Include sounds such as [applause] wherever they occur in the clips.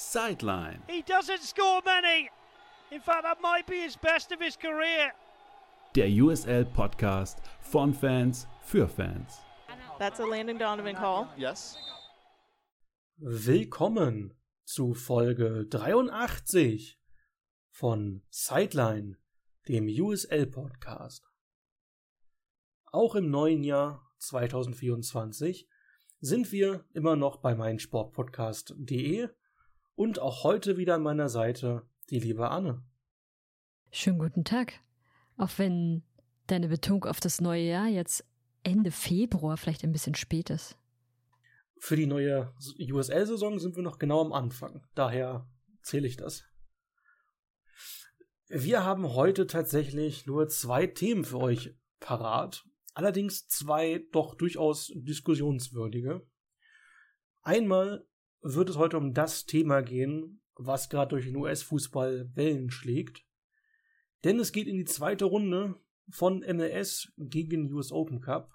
Sideline. He doesn't score many. In fact, that might be his best of his career. Der USL Podcast von Fans für Fans. That's a Landon Donovan call. Yes. Willkommen zu Folge 83 von Sideline, dem USL Podcast. Auch im neuen Jahr 2024 sind wir immer noch bei meinsportpodcast.de und auch heute wieder an meiner Seite die liebe Anne. Schönen guten Tag. Auch wenn deine Betonung auf das neue Jahr jetzt Ende Februar vielleicht ein bisschen spät ist. Für die neue USL-Saison sind wir noch genau am Anfang. Daher zähle ich das. Wir haben heute tatsächlich nur zwei Themen für euch parat. Allerdings zwei doch durchaus diskussionswürdige. Einmal wird es heute um das Thema gehen, was gerade durch den US-Fußball Wellen schlägt. Denn es geht in die zweite Runde von MLS gegen US Open Cup.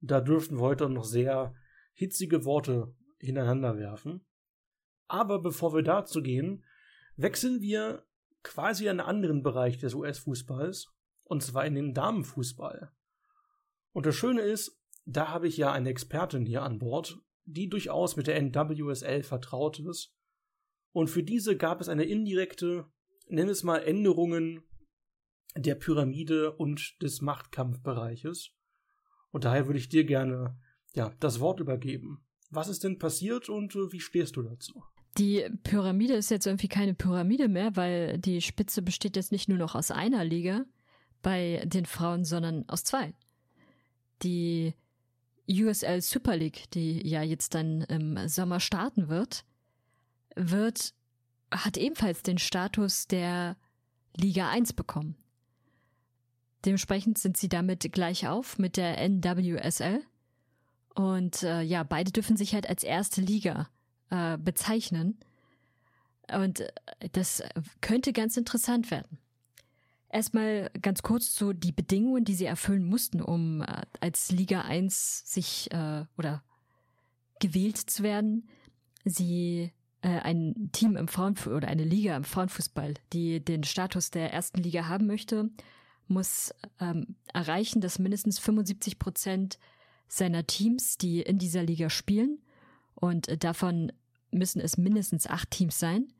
Da dürften wir heute noch sehr hitzige Worte hintereinander werfen. Aber bevor wir dazu gehen, wechseln wir quasi in einen anderen Bereich des US-Fußballs, und zwar in den Damenfußball. Und das Schöne ist, da habe ich ja eine Expertin hier an Bord, die durchaus mit der NWSL vertraut ist. Und für diese gab es eine indirekte, wir es mal Änderungen der Pyramide und des Machtkampfbereiches. Und daher würde ich dir gerne ja, das Wort übergeben. Was ist denn passiert und äh, wie stehst du dazu? Die Pyramide ist jetzt irgendwie keine Pyramide mehr, weil die Spitze besteht jetzt nicht nur noch aus einer Liga bei den Frauen, sondern aus zwei. Die USL Super League, die ja jetzt dann im Sommer starten wird, wird, hat ebenfalls den Status der Liga 1 bekommen. Dementsprechend sind sie damit gleich auf mit der NWSL. Und äh, ja, beide dürfen sich halt als erste Liga äh, bezeichnen. Und äh, das könnte ganz interessant werden. Erstmal ganz kurz zu die Bedingungen, die sie erfüllen mussten, um äh, als Liga 1 sich äh, oder gewählt zu werden. Sie äh, ein Team im Frauenfußball oder eine Liga im Frauenfußball, die den Status der ersten Liga haben möchte, muss ähm, erreichen, dass mindestens 75 Prozent seiner Teams, die in dieser Liga spielen, und äh, davon müssen es mindestens acht Teams sein,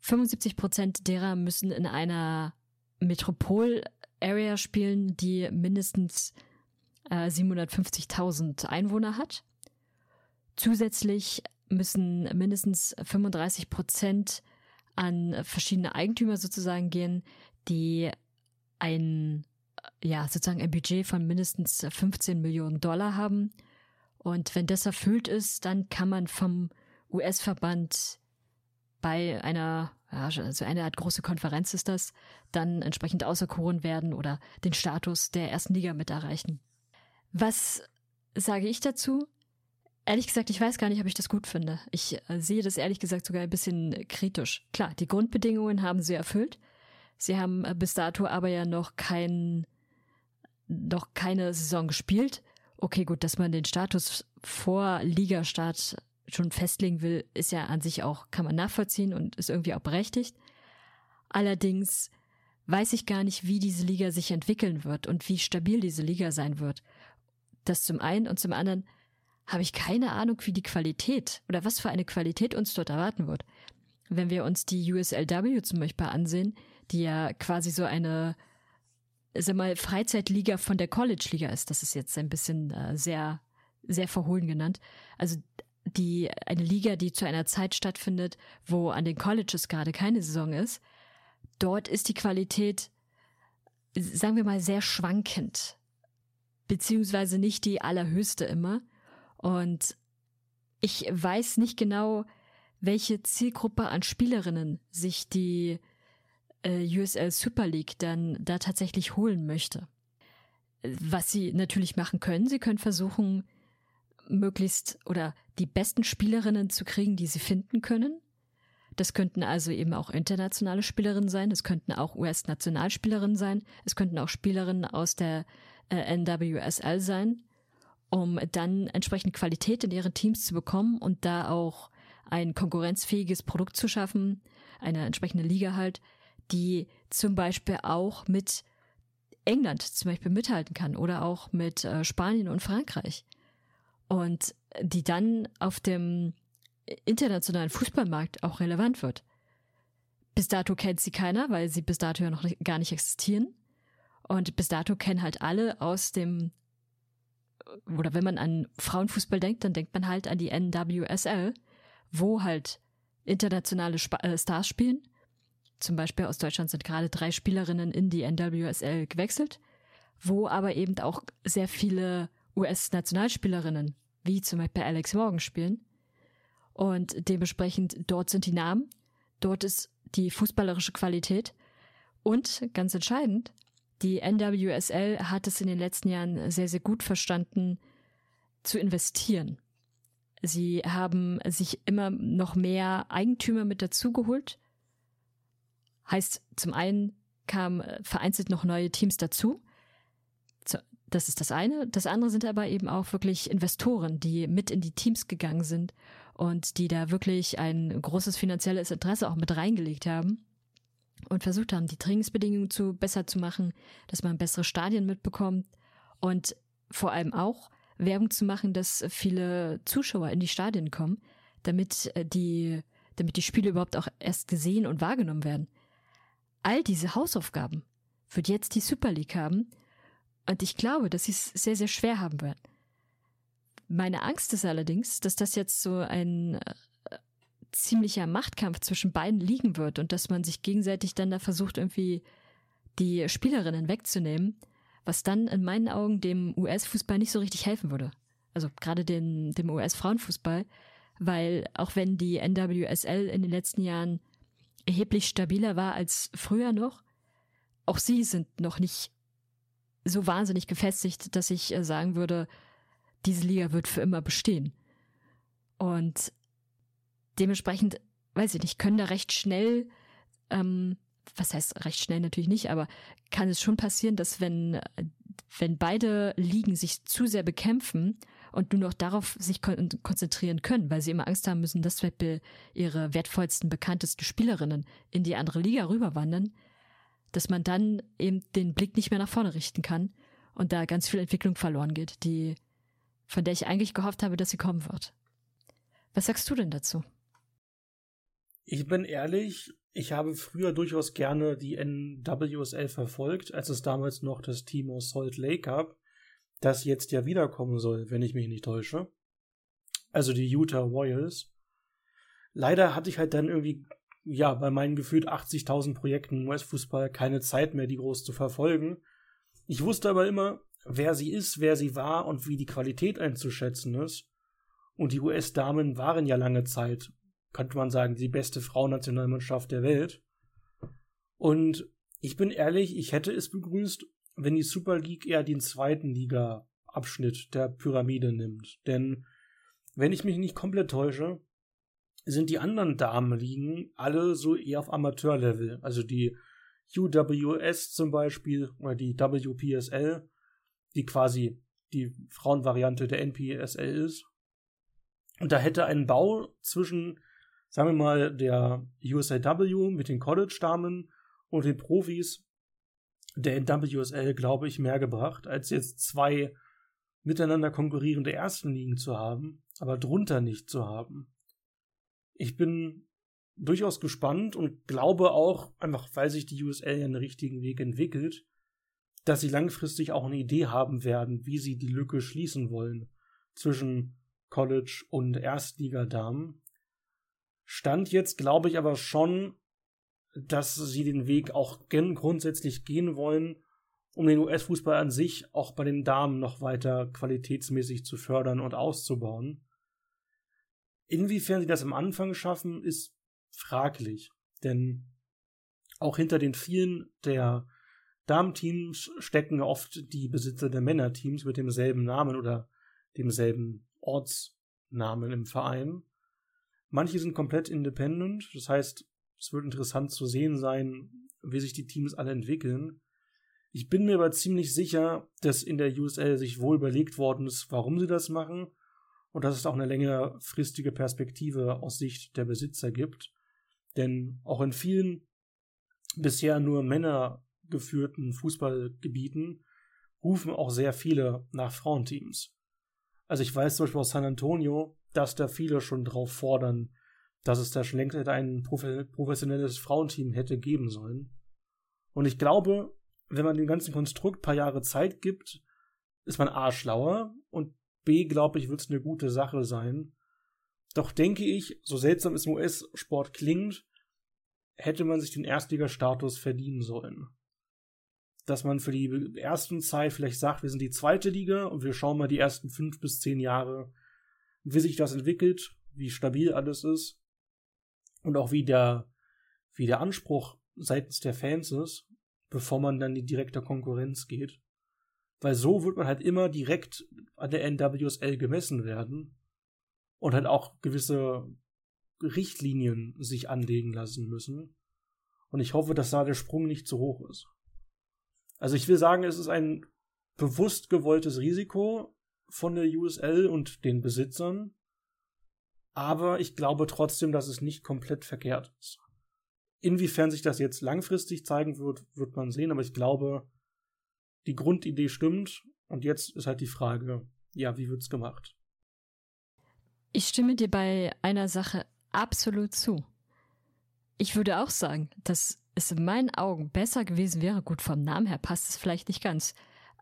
75 Prozent derer müssen in einer Metropol-Area spielen, die mindestens äh, 750.000 Einwohner hat. Zusätzlich müssen mindestens 35 Prozent an verschiedene Eigentümer sozusagen gehen, die ein, ja, sozusagen ein Budget von mindestens 15 Millionen Dollar haben. Und wenn das erfüllt ist, dann kann man vom US-Verband bei einer ja, also eine Art große Konferenz ist das, dann entsprechend auserkoren werden oder den Status der ersten Liga mit erreichen. Was sage ich dazu? Ehrlich gesagt, ich weiß gar nicht, ob ich das gut finde. Ich äh, sehe das ehrlich gesagt sogar ein bisschen kritisch. Klar, die Grundbedingungen haben sie erfüllt. Sie haben äh, bis dato aber ja noch kein, noch keine Saison gespielt. Okay, gut, dass man den Status vor Ligastart schon festlegen will, ist ja an sich auch, kann man nachvollziehen und ist irgendwie auch berechtigt. Allerdings weiß ich gar nicht, wie diese Liga sich entwickeln wird und wie stabil diese Liga sein wird. Das zum einen und zum anderen habe ich keine Ahnung, wie die Qualität oder was für eine Qualität uns dort erwarten wird. Wenn wir uns die USLW zum Beispiel ansehen, die ja quasi so eine, sag mal, Freizeitliga von der College-Liga ist, das ist jetzt ein bisschen äh, sehr, sehr verhohlen genannt. Also die eine Liga, die zu einer Zeit stattfindet, wo an den Colleges gerade keine Saison ist, dort ist die Qualität, sagen wir mal, sehr schwankend, beziehungsweise nicht die allerhöchste immer. Und ich weiß nicht genau, welche Zielgruppe an Spielerinnen sich die äh, USL Super League dann da tatsächlich holen möchte. Was sie natürlich machen können, sie können versuchen, möglichst oder die besten Spielerinnen zu kriegen, die sie finden können. Das könnten also eben auch internationale Spielerinnen sein, es könnten auch US-Nationalspielerinnen sein, es könnten auch Spielerinnen aus der äh, NWSL sein, um dann entsprechend Qualität in ihren Teams zu bekommen und da auch ein konkurrenzfähiges Produkt zu schaffen, eine entsprechende Liga halt, die zum Beispiel auch mit England zum Beispiel mithalten kann oder auch mit äh, Spanien und Frankreich. Und die dann auf dem internationalen Fußballmarkt auch relevant wird. Bis dato kennt sie keiner, weil sie bis dato ja noch gar nicht existieren. Und bis dato kennen halt alle aus dem, oder wenn man an Frauenfußball denkt, dann denkt man halt an die NWSL, wo halt internationale Sp äh, Stars spielen. Zum Beispiel aus Deutschland sind gerade drei Spielerinnen in die NWSL gewechselt, wo aber eben auch sehr viele US-Nationalspielerinnen, wie zum Beispiel Alex Morgan, spielen. Und dementsprechend dort sind die Namen, dort ist die fußballerische Qualität und ganz entscheidend, die NWSL hat es in den letzten Jahren sehr, sehr gut verstanden zu investieren. Sie haben sich immer noch mehr Eigentümer mit dazugeholt. Heißt, zum einen kamen vereinzelt noch neue Teams dazu. Das ist das eine. Das andere sind aber eben auch wirklich Investoren, die mit in die Teams gegangen sind und die da wirklich ein großes finanzielles Interesse auch mit reingelegt haben und versucht haben, die Trainingsbedingungen zu besser zu machen, dass man bessere Stadien mitbekommt und vor allem auch Werbung zu machen, dass viele Zuschauer in die Stadien kommen, damit äh, die, damit die Spiele überhaupt auch erst gesehen und wahrgenommen werden. All diese Hausaufgaben wird jetzt die Super League haben und ich glaube, dass sie es sehr, sehr schwer haben werden. Meine Angst ist allerdings, dass das jetzt so ein äh, ziemlicher Machtkampf zwischen beiden liegen wird und dass man sich gegenseitig dann da versucht, irgendwie die Spielerinnen wegzunehmen, was dann in meinen Augen dem US-Fußball nicht so richtig helfen würde. Also gerade den, dem US-Frauenfußball, weil auch wenn die NWSL in den letzten Jahren erheblich stabiler war als früher noch, auch sie sind noch nicht so wahnsinnig gefestigt, dass ich äh, sagen würde, diese Liga wird für immer bestehen. Und dementsprechend, weiß ich nicht, können da recht schnell, ähm, was heißt recht schnell natürlich nicht, aber kann es schon passieren, dass wenn, wenn beide Ligen sich zu sehr bekämpfen und nur noch darauf sich kon konzentrieren können, weil sie immer Angst haben müssen, dass ihre wertvollsten, bekanntesten Spielerinnen in die andere Liga rüberwandern, dass man dann eben den Blick nicht mehr nach vorne richten kann und da ganz viel Entwicklung verloren geht, die, von der ich eigentlich gehofft habe, dass sie kommen wird. Was sagst du denn dazu? Ich bin ehrlich, ich habe früher durchaus gerne die NWSL verfolgt, als es damals noch das Team aus Salt Lake gab, das jetzt ja wiederkommen soll, wenn ich mich nicht täusche. Also die Utah Royals. Leider hatte ich halt dann irgendwie, ja, bei meinen gefühlt 80.000 Projekten im US-Fußball keine Zeit mehr, die groß zu verfolgen. Ich wusste aber immer, wer sie ist, wer sie war und wie die Qualität einzuschätzen ist. Und die US-Damen waren ja lange Zeit könnte man sagen, die beste Frauennationalmannschaft der Welt. Und ich bin ehrlich, ich hätte es begrüßt, wenn die Super League eher den zweiten Liga-Abschnitt der Pyramide nimmt. Denn, wenn ich mich nicht komplett täusche, sind die anderen Damenligen alle so eher auf Amateurlevel. Also die UWS zum Beispiel oder die WPSL, die quasi die Frauenvariante der NPSL ist. Und da hätte ein Bau zwischen sagen wir mal, der USAW mit den College-Damen und den Profis der NWSL, glaube ich, mehr gebracht, als jetzt zwei miteinander konkurrierende ersten Ligen zu haben, aber drunter nicht zu haben. Ich bin durchaus gespannt und glaube auch, einfach weil sich die USL ja einen richtigen Weg entwickelt, dass sie langfristig auch eine Idee haben werden, wie sie die Lücke schließen wollen zwischen College und Erstligadamen Stand jetzt glaube ich aber schon, dass sie den Weg auch grundsätzlich gehen wollen, um den US-Fußball an sich auch bei den Damen noch weiter qualitätsmäßig zu fördern und auszubauen. Inwiefern sie das am Anfang schaffen, ist fraglich, denn auch hinter den vielen der Damenteams stecken oft die Besitzer der Männerteams mit demselben Namen oder demselben Ortsnamen im Verein. Manche sind komplett independent, das heißt, es wird interessant zu sehen sein, wie sich die Teams alle entwickeln. Ich bin mir aber ziemlich sicher, dass in der USL sich wohl überlegt worden ist, warum sie das machen und dass es auch eine längerfristige Perspektive aus Sicht der Besitzer gibt. Denn auch in vielen bisher nur Männer geführten Fußballgebieten rufen auch sehr viele nach Frauenteams. Also ich weiß zum Beispiel aus San Antonio, dass da viele schon drauf fordern, dass es da schon längst ein professionelles Frauenteam hätte geben sollen. Und ich glaube, wenn man dem ganzen Konstrukt ein paar Jahre Zeit gibt, ist man A schlauer und B, glaube ich, wird es eine gute Sache sein. Doch denke ich, so seltsam es im US-Sport klingt, hätte man sich den Erstligastatus verdienen sollen. Dass man für die ersten Zeit vielleicht sagt, wir sind die zweite Liga und wir schauen mal die ersten fünf bis zehn Jahre, wie sich das entwickelt, wie stabil alles ist und auch wie der, wie der Anspruch seitens der Fans ist, bevor man dann in die direkte Konkurrenz geht. Weil so wird man halt immer direkt an der NWSL gemessen werden und halt auch gewisse Richtlinien sich anlegen lassen müssen. Und ich hoffe, dass da der Sprung nicht zu hoch ist. Also ich will sagen, es ist ein bewusst gewolltes Risiko von der USL und den Besitzern. Aber ich glaube trotzdem, dass es nicht komplett verkehrt ist. Inwiefern sich das jetzt langfristig zeigen wird, wird man sehen. Aber ich glaube, die Grundidee stimmt. Und jetzt ist halt die Frage, ja, wie wird's gemacht? Ich stimme dir bei einer Sache absolut zu. Ich würde auch sagen, dass es in meinen Augen besser gewesen wäre, gut vom Namen her passt es vielleicht nicht ganz,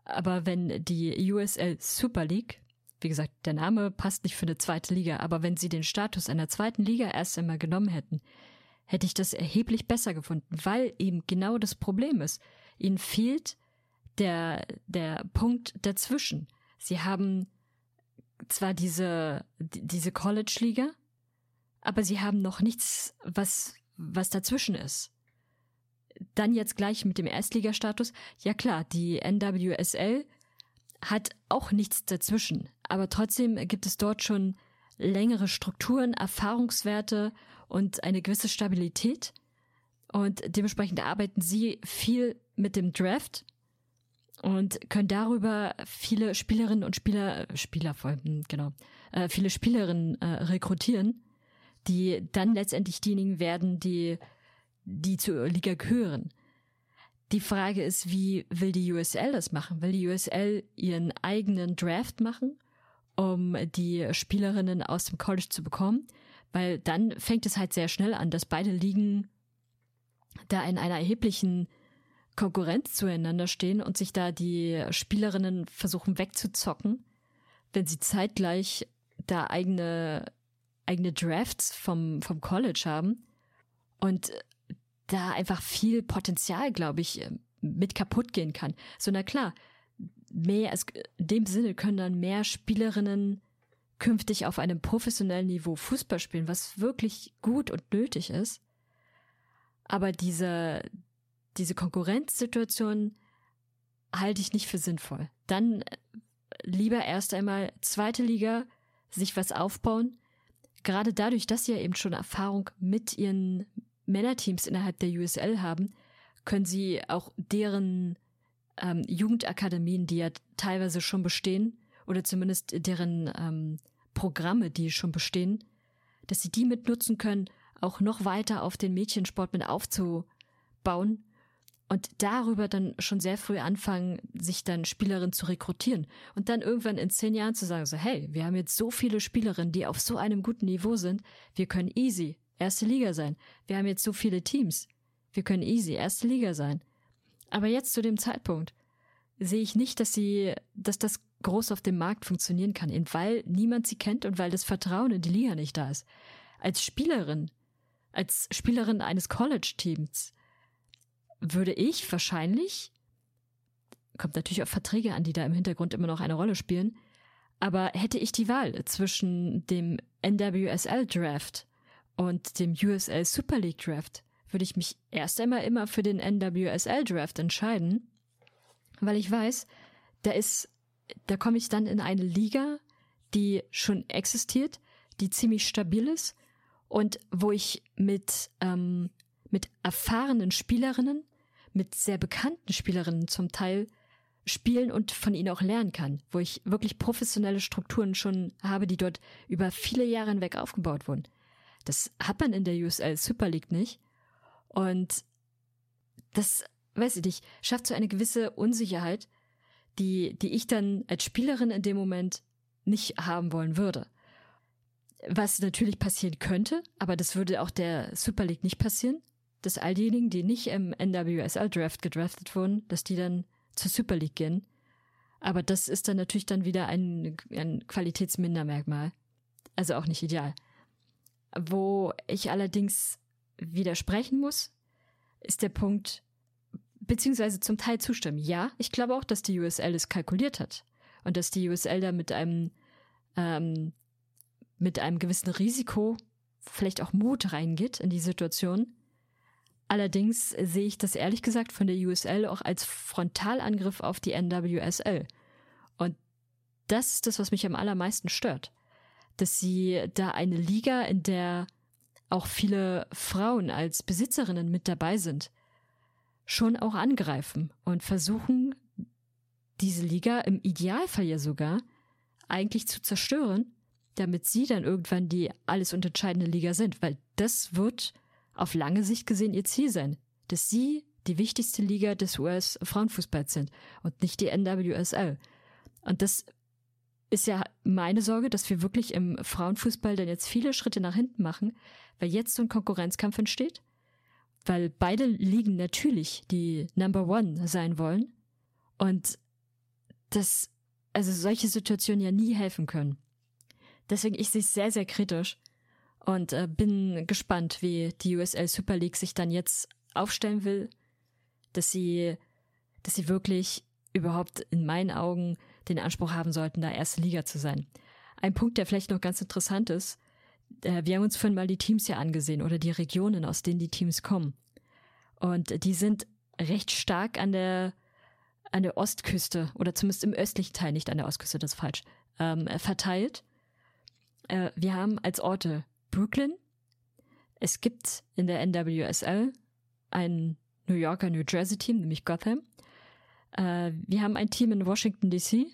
aber wenn die USL Super League, wie gesagt, der Name passt nicht für eine zweite Liga, aber wenn sie den Status einer zweiten Liga erst einmal genommen hätten, hätte ich das erheblich besser gefunden, weil eben genau das Problem ist. Ihnen fehlt der, der Punkt dazwischen. Sie haben zwar diese, diese College-Liga, aber sie haben noch nichts, was, was dazwischen ist. Dann jetzt gleich mit dem Erstligastatus. Ja klar, die NWSL hat auch nichts dazwischen, aber trotzdem gibt es dort schon längere Strukturen, Erfahrungswerte und eine gewisse Stabilität. Und dementsprechend arbeiten sie viel mit dem Draft und können darüber viele Spielerinnen und Spieler, Spieler hm, genau, äh, viele Spielerinnen äh, rekrutieren, die dann letztendlich diejenigen werden, die, die zur Liga gehören. Die Frage ist, wie will die USL das machen? Will die USL ihren eigenen Draft machen, um die Spielerinnen aus dem College zu bekommen? Weil dann fängt es halt sehr schnell an, dass beide Ligen da in einer erheblichen Konkurrenz zueinander stehen und sich da die Spielerinnen versuchen wegzuzocken, wenn sie zeitgleich da eigene eigene Drafts vom, vom College haben und da einfach viel Potenzial, glaube ich, mit kaputt gehen kann. So, na klar, mehr, also in dem Sinne können dann mehr Spielerinnen künftig auf einem professionellen Niveau Fußball spielen, was wirklich gut und nötig ist. Aber diese, diese Konkurrenzsituation halte ich nicht für sinnvoll. Dann lieber erst einmal zweite Liga, sich was aufbauen, gerade dadurch, dass sie ja eben schon Erfahrung mit ihren Männerteams innerhalb der USL haben, können sie auch deren ähm, Jugendakademien, die ja teilweise schon bestehen, oder zumindest deren ähm, Programme, die schon bestehen, dass sie die mitnutzen können, auch noch weiter auf den Mädchensport mit aufzubauen und darüber dann schon sehr früh anfangen, sich dann Spielerinnen zu rekrutieren und dann irgendwann in zehn Jahren zu sagen, so hey, wir haben jetzt so viele Spielerinnen, die auf so einem guten Niveau sind, wir können easy erste Liga sein. Wir haben jetzt so viele Teams, wir können easy erste Liga sein. Aber jetzt zu dem Zeitpunkt sehe ich nicht, dass sie, dass das groß auf dem Markt funktionieren kann, weil niemand sie kennt und weil das Vertrauen in die Liga nicht da ist. Als Spielerin, als Spielerin eines College-Teams würde ich wahrscheinlich, kommt natürlich auf Verträge an, die da im Hintergrund immer noch eine Rolle spielen, aber hätte ich die Wahl zwischen dem NWSL Draft und dem USL Super League Draft, würde ich mich erst einmal immer für den NWSL Draft entscheiden, weil ich weiß, da ist, da komme ich dann in eine Liga, die schon existiert, die ziemlich stabil ist und wo ich mit ähm, mit erfahrenen Spielerinnen, mit sehr bekannten Spielerinnen zum Teil spielen und von ihnen auch lernen kann, wo ich wirklich professionelle Strukturen schon habe, die dort über viele Jahre hinweg aufgebaut wurden. Das hat man in der USL Super League nicht. Und das, weiß ich nicht, schafft so eine gewisse Unsicherheit, die, die ich dann als Spielerin in dem Moment nicht haben wollen würde. Was natürlich passieren könnte, aber das würde auch der Super League nicht passieren, dass all diejenigen, die nicht im NWSL Draft gedraftet wurden, dass die dann zur Super League gehen. Aber das ist dann natürlich dann wieder ein, ein Qualitätsmindermerkmal. Also auch nicht ideal. Wo ich allerdings widersprechen muss, ist der Punkt, beziehungsweise zum Teil zustimmen. Ja, ich glaube auch, dass die USL es kalkuliert hat. Und dass die USL da mit einem, ähm, mit einem gewissen Risiko, vielleicht auch Mut reingeht in die Situation. Allerdings sehe ich das ehrlich gesagt von der USL auch als Frontalangriff auf die NWSL. Und das ist das, was mich am allermeisten stört. Dass sie da eine Liga, in der auch viele Frauen als Besitzerinnen mit dabei sind, schon auch angreifen und versuchen, diese Liga im Idealfall ja sogar eigentlich zu zerstören, damit sie dann irgendwann die alles unterscheidende Liga sind, weil das wird auf lange Sicht gesehen ihr Ziel sein, dass sie die wichtigste Liga des US-Frauenfußballs sind und nicht die NWSL. Und das ist ja meine Sorge, dass wir wirklich im Frauenfußball dann jetzt viele Schritte nach hinten machen, weil jetzt so ein Konkurrenzkampf entsteht, weil beide Ligen natürlich die Number One sein wollen und das, also solche Situationen ja nie helfen können. Deswegen ich sehe es sehr, sehr kritisch und äh, bin gespannt, wie die USL Super League sich dann jetzt aufstellen will, dass sie, dass sie wirklich überhaupt in meinen Augen den Anspruch haben sollten, da erste Liga zu sein. Ein Punkt, der vielleicht noch ganz interessant ist, äh, wir haben uns vorhin mal die Teams ja angesehen oder die Regionen, aus denen die Teams kommen. Und die sind recht stark an der, an der Ostküste oder zumindest im östlichen Teil, nicht an der Ostküste, das ist falsch, ähm, verteilt. Äh, wir haben als Orte Brooklyn. Es gibt in der NWSL ein New Yorker, New Jersey Team, nämlich Gotham. Äh, wir haben ein Team in Washington DC.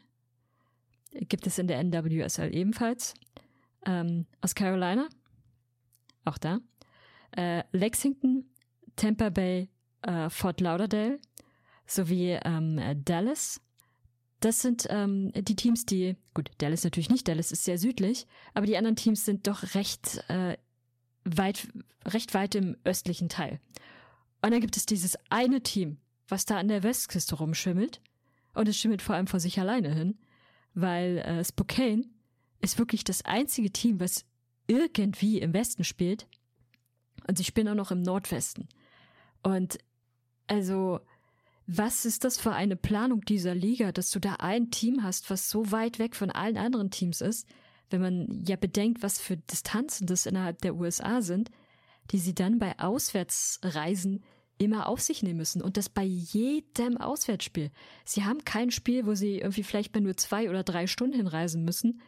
Gibt es in der NWSL ebenfalls. Ähm, aus Carolina. Auch da. Äh, Lexington, Tampa Bay, äh, Fort Lauderdale sowie ähm, Dallas. Das sind ähm, die Teams, die, gut, Dallas natürlich nicht, Dallas ist sehr südlich, aber die anderen Teams sind doch recht äh, weit, recht weit im östlichen Teil. Und dann gibt es dieses eine Team, was da an der Westküste rumschimmelt. Und es schimmelt vor allem vor sich alleine hin, weil äh, Spokane ist wirklich das einzige Team, was irgendwie im Westen spielt. Und sie spielen auch noch im Nordwesten. Und also was ist das für eine Planung dieser Liga, dass du da ein Team hast, was so weit weg von allen anderen Teams ist, wenn man ja bedenkt, was für Distanzen das innerhalb der USA sind, die sie dann bei Auswärtsreisen immer auf sich nehmen müssen und das bei jedem Auswärtsspiel. Sie haben kein Spiel, wo sie irgendwie vielleicht mal nur zwei oder drei Stunden hinreisen müssen.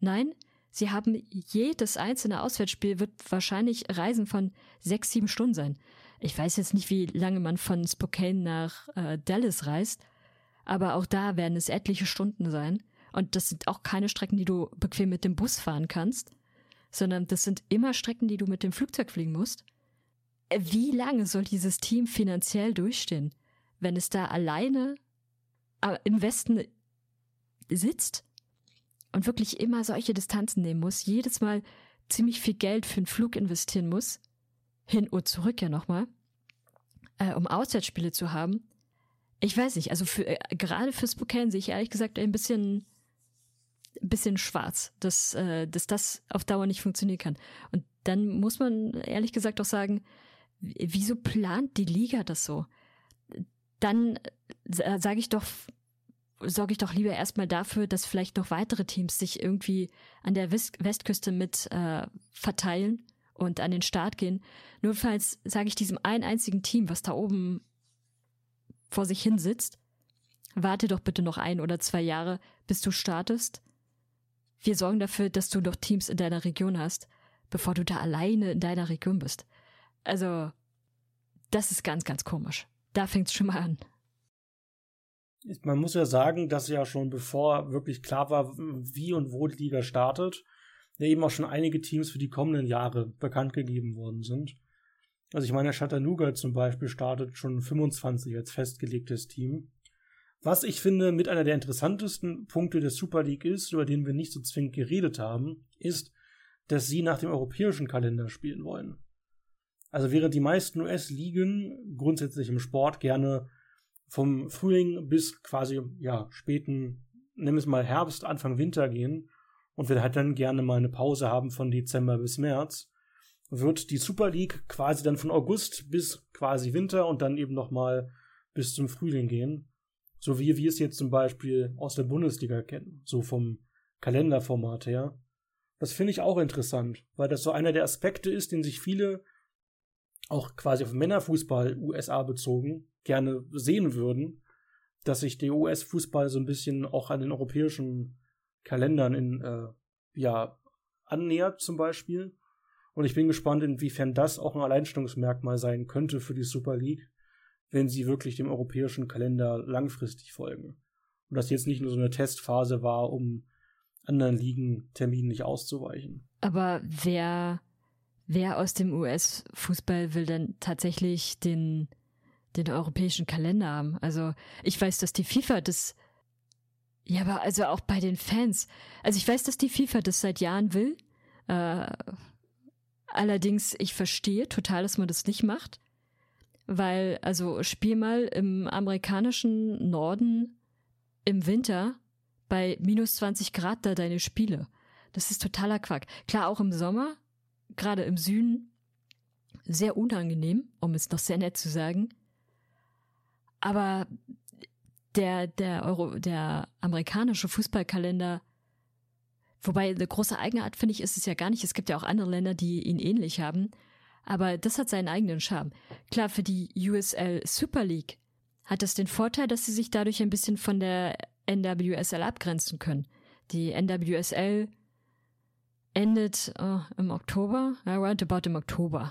Nein, sie haben jedes einzelne Auswärtsspiel wird wahrscheinlich Reisen von sechs, sieben Stunden sein. Ich weiß jetzt nicht, wie lange man von Spokane nach äh, Dallas reist, aber auch da werden es etliche Stunden sein. Und das sind auch keine Strecken, die du bequem mit dem Bus fahren kannst, sondern das sind immer Strecken, die du mit dem Flugzeug fliegen musst. Äh, wie lange soll dieses Team finanziell durchstehen, wenn es da alleine äh, im Westen sitzt und wirklich immer solche Distanzen nehmen muss, jedes Mal ziemlich viel Geld für einen Flug investieren muss hin und zurück ja nochmal, äh, um Auswärtsspiele zu haben. Ich weiß nicht, also für, äh, gerade für Spokane sehe ich ehrlich gesagt ein bisschen, bisschen schwarz, dass, äh, dass das auf Dauer nicht funktionieren kann. Und dann muss man ehrlich gesagt auch sagen, wieso plant die Liga das so? Dann äh, sage ich doch, sorge ich doch lieber erstmal dafür, dass vielleicht noch weitere Teams sich irgendwie an der West Westküste mit äh, verteilen und an den Start gehen. Notfalls sage ich diesem einen einzigen Team, was da oben vor sich hin sitzt, warte doch bitte noch ein oder zwei Jahre, bis du startest. Wir sorgen dafür, dass du noch Teams in deiner Region hast, bevor du da alleine in deiner Region bist. Also, das ist ganz, ganz komisch. Da fängt's schon mal an. man muss ja sagen, dass ja schon bevor wirklich klar war, wie und wo die Liga startet, ja eben auch schon einige Teams für die kommenden Jahre bekannt gegeben worden sind. Also ich meine, Chattanooga zum Beispiel startet schon 25 als festgelegtes Team. Was ich finde mit einer der interessantesten Punkte der Super League ist, über den wir nicht so zwingend geredet haben, ist, dass sie nach dem europäischen Kalender spielen wollen. Also während die meisten US-Ligen grundsätzlich im Sport gerne vom Frühling bis quasi ja späten, wir es mal Herbst, Anfang Winter gehen und wir halt dann gerne mal eine Pause haben von Dezember bis März, wird die Super League quasi dann von August bis quasi Winter und dann eben noch mal bis zum Frühling gehen, so wie wir es jetzt zum Beispiel aus der Bundesliga kennen, so vom Kalenderformat her. Das finde ich auch interessant, weil das so einer der Aspekte ist, den sich viele auch quasi auf Männerfußball USA bezogen gerne sehen würden, dass sich der US-Fußball so ein bisschen auch an den europäischen Kalendern in äh, ja annähert zum Beispiel. Und ich bin gespannt, inwiefern das auch ein Alleinstellungsmerkmal sein könnte für die Super League, wenn sie wirklich dem europäischen Kalender langfristig folgen. Und das jetzt nicht nur so eine Testphase war, um anderen Ligen Terminen nicht auszuweichen. Aber wer, wer aus dem US-Fußball will denn tatsächlich den, den europäischen Kalender haben? Also ich weiß, dass die FIFA das ja, aber also auch bei den Fans. Also ich weiß, dass die FIFA das seit Jahren will. Äh, allerdings, ich verstehe total, dass man das nicht macht. Weil, also spiel mal im amerikanischen Norden im Winter bei minus 20 Grad da deine Spiele. Das ist totaler Quack. Klar, auch im Sommer, gerade im Süden, sehr unangenehm, um es noch sehr nett zu sagen. Aber der, der Euro, der amerikanische Fußballkalender, wobei eine große Eigenart finde ich, ist es ja gar nicht. Es gibt ja auch andere Länder, die ihn ähnlich haben. Aber das hat seinen eigenen Charme. Klar, für die USL Super League hat es den Vorteil, dass sie sich dadurch ein bisschen von der NWSL abgrenzen können. Die NWSL endet oh, im Oktober, roundabout im Oktober.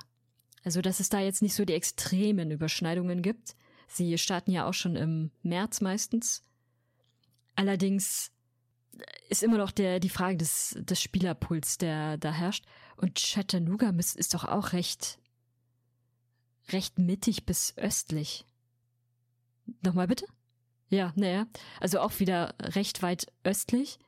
Also, dass es da jetzt nicht so die extremen Überschneidungen gibt. Sie starten ja auch schon im März meistens. Allerdings ist immer noch der, die Frage des, des Spielerpuls, der da herrscht. Und Chattanooga ist doch auch recht, recht mittig bis östlich. Nochmal bitte? Ja, naja. Also auch wieder recht weit östlich.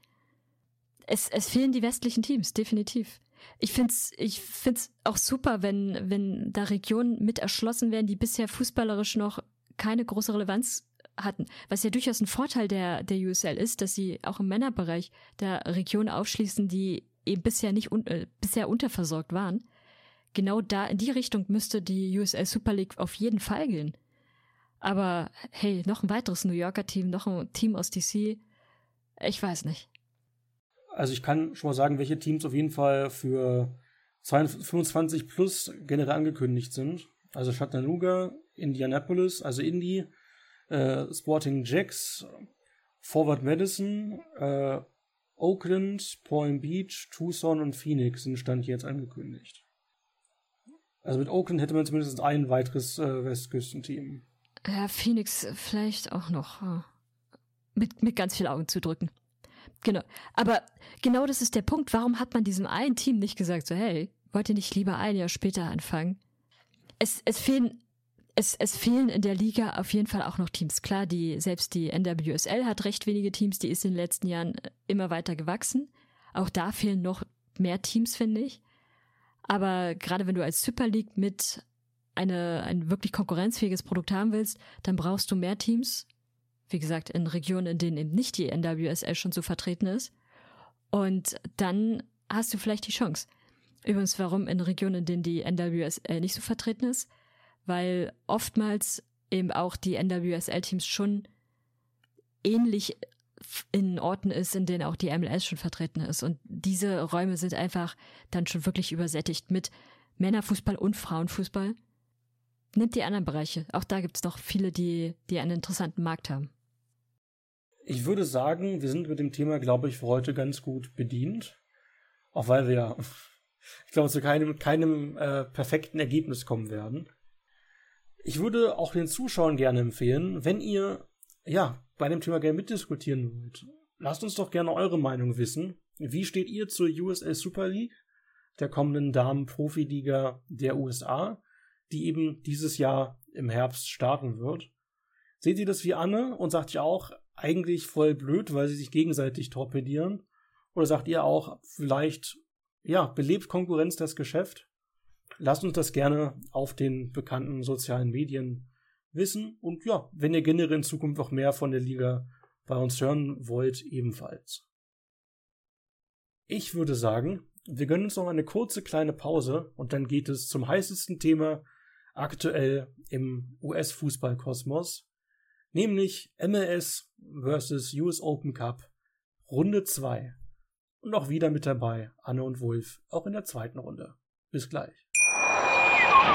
Es, es fehlen die westlichen Teams, definitiv. Ich find's, ich find's auch super, wenn, wenn da Regionen mit erschlossen werden, die bisher fußballerisch noch keine große Relevanz hatten. Was ja durchaus ein Vorteil der, der USL ist, dass sie auch im Männerbereich der Region aufschließen, die eben bisher nicht un äh, bisher unterversorgt waren. Genau da in die Richtung müsste die USL Super League auf jeden Fall gehen. Aber hey, noch ein weiteres New Yorker Team, noch ein Team aus DC, ich weiß nicht. Also ich kann schon mal sagen, welche Teams auf jeden Fall für 25 plus generell angekündigt sind. Also Chattanooga, Indianapolis, also Indy, äh, Sporting Jacks, Forward Madison, äh, Oakland, Palm Beach, Tucson und Phoenix sind Stand jetzt angekündigt. Also mit Oakland hätte man zumindest ein weiteres äh, Westküstenteam. Ja, Phoenix vielleicht auch noch. Mit, mit ganz viel Augen zu drücken. Genau. Aber genau das ist der Punkt. Warum hat man diesem einen Team nicht gesagt, so, hey, wollt ihr nicht lieber ein Jahr später anfangen? Es, es fehlen es, es fehlen in der Liga auf jeden Fall auch noch Teams. Klar, die, selbst die NWSL hat recht wenige Teams, die ist in den letzten Jahren äh, immer weiter gewachsen. Auch da fehlen noch mehr Teams, finde ich. Aber gerade wenn du als Super League mit eine, ein wirklich konkurrenzfähiges Produkt haben willst, dann brauchst du mehr Teams. Wie gesagt, in Regionen, in denen eben nicht die NWSL schon so vertreten ist. Und dann hast du vielleicht die Chance. Übrigens, warum in Regionen, in denen die NWSL nicht so vertreten ist? Weil oftmals eben auch die NWSL-Teams schon ähnlich in Orten ist, in denen auch die MLS schon vertreten ist. Und diese Räume sind einfach dann schon wirklich übersättigt mit Männerfußball und Frauenfußball. Nimmt die anderen Bereiche. Auch da gibt es noch viele, die, die einen interessanten Markt haben. Ich würde sagen, wir sind mit dem Thema, glaube ich, für heute ganz gut bedient. Auch weil wir, [laughs] ich glaube, zu keinem, keinem äh, perfekten Ergebnis kommen werden. Ich würde auch den Zuschauern gerne empfehlen, wenn ihr ja, bei dem Thema gerne mitdiskutieren wollt, lasst uns doch gerne eure Meinung wissen. Wie steht ihr zur USL Super League, der kommenden Damen-Profiliga der USA, die eben dieses Jahr im Herbst starten wird? Seht ihr das wie Anne und sagt ihr auch, eigentlich voll blöd, weil sie sich gegenseitig torpedieren? Oder sagt ihr auch, vielleicht, ja, belebt Konkurrenz das Geschäft? Lasst uns das gerne auf den bekannten sozialen Medien wissen. Und ja, wenn ihr generell in Zukunft noch mehr von der Liga bei uns hören wollt, ebenfalls. Ich würde sagen, wir gönnen uns noch eine kurze kleine Pause und dann geht es zum heißesten Thema aktuell im US-Fußballkosmos, nämlich MLS vs. US Open Cup Runde 2. Und auch wieder mit dabei Anne und Wolf, auch in der zweiten Runde. Bis gleich.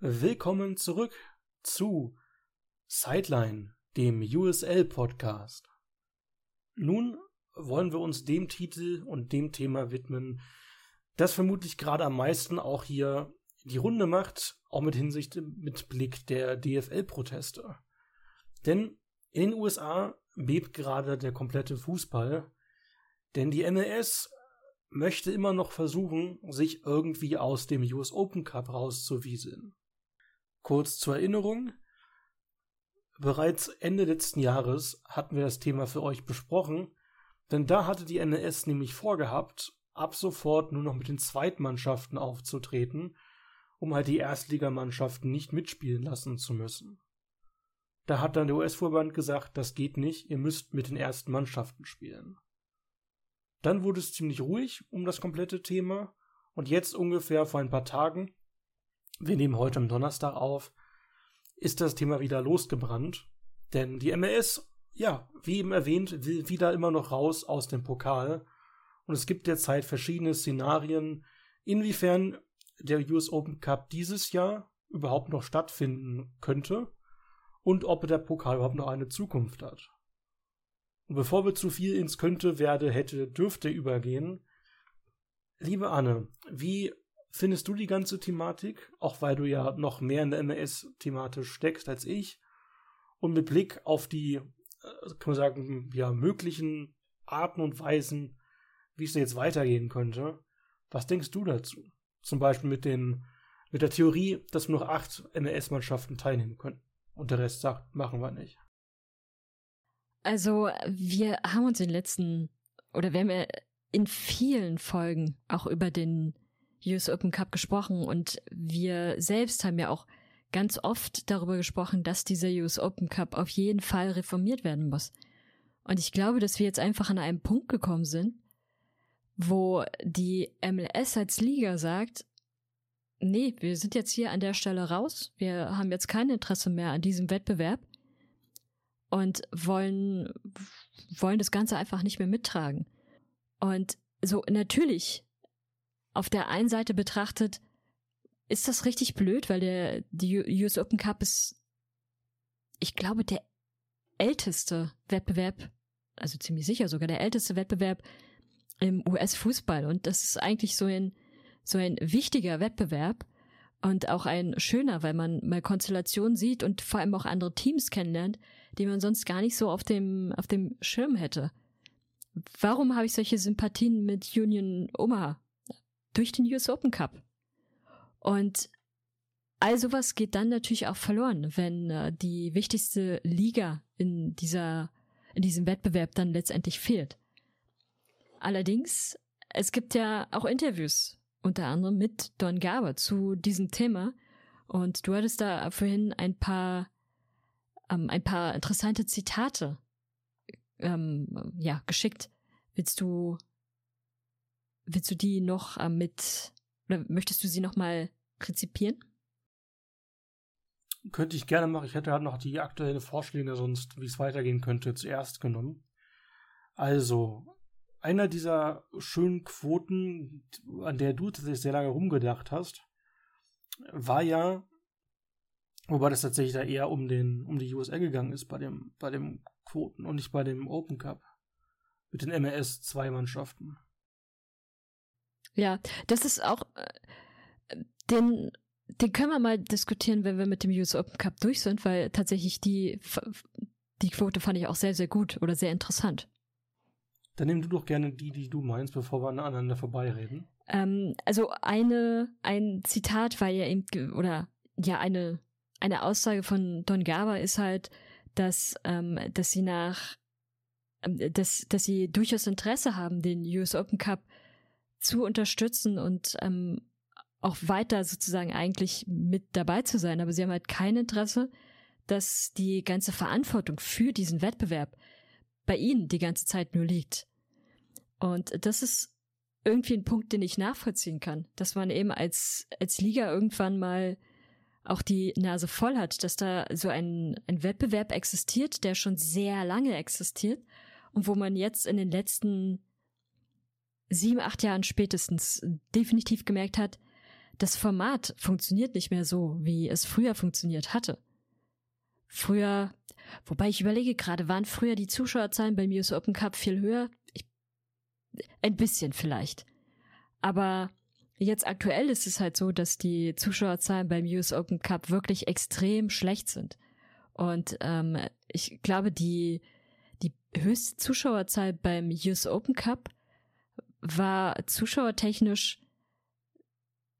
Willkommen zurück zu Sideline, dem USL Podcast. Nun wollen wir uns dem Titel und dem Thema widmen, das vermutlich gerade am meisten auch hier die Runde macht, auch mit Hinsicht mit Blick der DFL-Proteste. Denn in den USA bebt gerade der komplette Fußball, denn die MLS möchte immer noch versuchen, sich irgendwie aus dem US Open Cup rauszuwieseln. Kurz zur Erinnerung, bereits Ende letzten Jahres hatten wir das Thema für euch besprochen, denn da hatte die NLS nämlich vorgehabt, ab sofort nur noch mit den Zweitmannschaften aufzutreten, um halt die Erstligamannschaften nicht mitspielen lassen zu müssen. Da hat dann der US-Verband gesagt, das geht nicht, ihr müsst mit den ersten Mannschaften spielen. Dann wurde es ziemlich ruhig um das komplette Thema. Und jetzt ungefähr vor ein paar Tagen, wir nehmen heute am Donnerstag auf, ist das Thema wieder losgebrannt, denn die MLS, ja, wie eben erwähnt, will wieder immer noch raus aus dem Pokal. Und es gibt derzeit verschiedene Szenarien, inwiefern der US Open Cup dieses Jahr überhaupt noch stattfinden könnte und ob der Pokal überhaupt noch eine Zukunft hat. Und bevor wir zu viel ins könnte, werde, hätte, dürfte übergehen, liebe Anne, wie findest du die ganze Thematik, auch weil du ja noch mehr in der MLS-Thematik steckst als ich, und mit Blick auf die, äh, kann man sagen, ja, möglichen Arten und Weisen, wie es jetzt weitergehen könnte, was denkst du dazu? Zum Beispiel mit den, mit der Theorie, dass nur noch acht MLS-Mannschaften teilnehmen können. Und der Rest sagt, machen wir nicht. Also, wir haben uns in den letzten, oder wir haben in vielen Folgen auch über den US Open Cup gesprochen und wir selbst haben ja auch ganz oft darüber gesprochen, dass dieser US Open Cup auf jeden Fall reformiert werden muss. Und ich glaube, dass wir jetzt einfach an einem Punkt gekommen sind, wo die MLS als Liga sagt, nee, wir sind jetzt hier an der Stelle raus, wir haben jetzt kein Interesse mehr an diesem Wettbewerb und wollen, wollen das Ganze einfach nicht mehr mittragen. Und so natürlich, auf der einen Seite betrachtet, ist das richtig blöd, weil der die US Open Cup ist, ich glaube, der älteste Wettbewerb, also ziemlich sicher sogar der älteste Wettbewerb im US-Fußball. Und das ist eigentlich so ein, so ein wichtiger Wettbewerb und auch ein schöner, weil man mal Konstellationen sieht und vor allem auch andere Teams kennenlernt, die man sonst gar nicht so auf dem, auf dem Schirm hätte. Warum habe ich solche Sympathien mit Union Omaha? Durch den US Open Cup. Und all sowas geht dann natürlich auch verloren, wenn äh, die wichtigste Liga in dieser, in diesem Wettbewerb dann letztendlich fehlt. Allerdings, es gibt ja auch Interviews, unter anderem mit Don Garber zu diesem Thema. Und du hattest da vorhin ein paar ähm, ein paar interessante Zitate ähm, ja, geschickt. Willst du, willst du die noch ähm, mit, oder möchtest du sie noch mal rezipieren? könnte ich gerne machen. Ich hätte halt noch die aktuellen Vorschläge sonst, wie es weitergehen könnte, zuerst genommen. Also, einer dieser schönen Quoten, an der du tatsächlich sehr lange rumgedacht hast, war ja, wobei das tatsächlich da eher um den, um die USL gegangen ist bei dem, bei dem Quoten und nicht bei dem Open Cup. Mit den MLS zwei Mannschaften. Ja, das ist auch, äh, den, den können wir mal diskutieren, wenn wir mit dem US Open Cup durch sind, weil tatsächlich die, die Quote fand ich auch sehr, sehr gut oder sehr interessant. Dann nimm du doch gerne die, die du meinst, bevor wir aneinander vorbeireden. Ähm, also eine, ein Zitat war ja eben, oder ja, eine, eine Aussage von Don Gaba ist halt, dass, ähm, dass sie nach, ähm, dass, dass sie durchaus Interesse haben, den US Open Cup zu unterstützen und ähm, auch weiter sozusagen eigentlich mit dabei zu sein. Aber sie haben halt kein Interesse, dass die ganze Verantwortung für diesen Wettbewerb bei ihnen die ganze Zeit nur liegt. Und das ist irgendwie ein Punkt, den ich nachvollziehen kann, dass man eben als, als Liga irgendwann mal auch die Nase voll hat, dass da so ein, ein Wettbewerb existiert, der schon sehr lange existiert und wo man jetzt in den letzten sieben, acht Jahren spätestens definitiv gemerkt hat, das Format funktioniert nicht mehr so, wie es früher funktioniert hatte. Früher, wobei ich überlege gerade, waren früher die Zuschauerzahlen beim US Open Cup viel höher? Ich, ein bisschen vielleicht. Aber jetzt aktuell ist es halt so, dass die Zuschauerzahlen beim US Open Cup wirklich extrem schlecht sind. Und ähm, ich glaube, die, die höchste Zuschauerzahl beim US Open Cup war zuschauertechnisch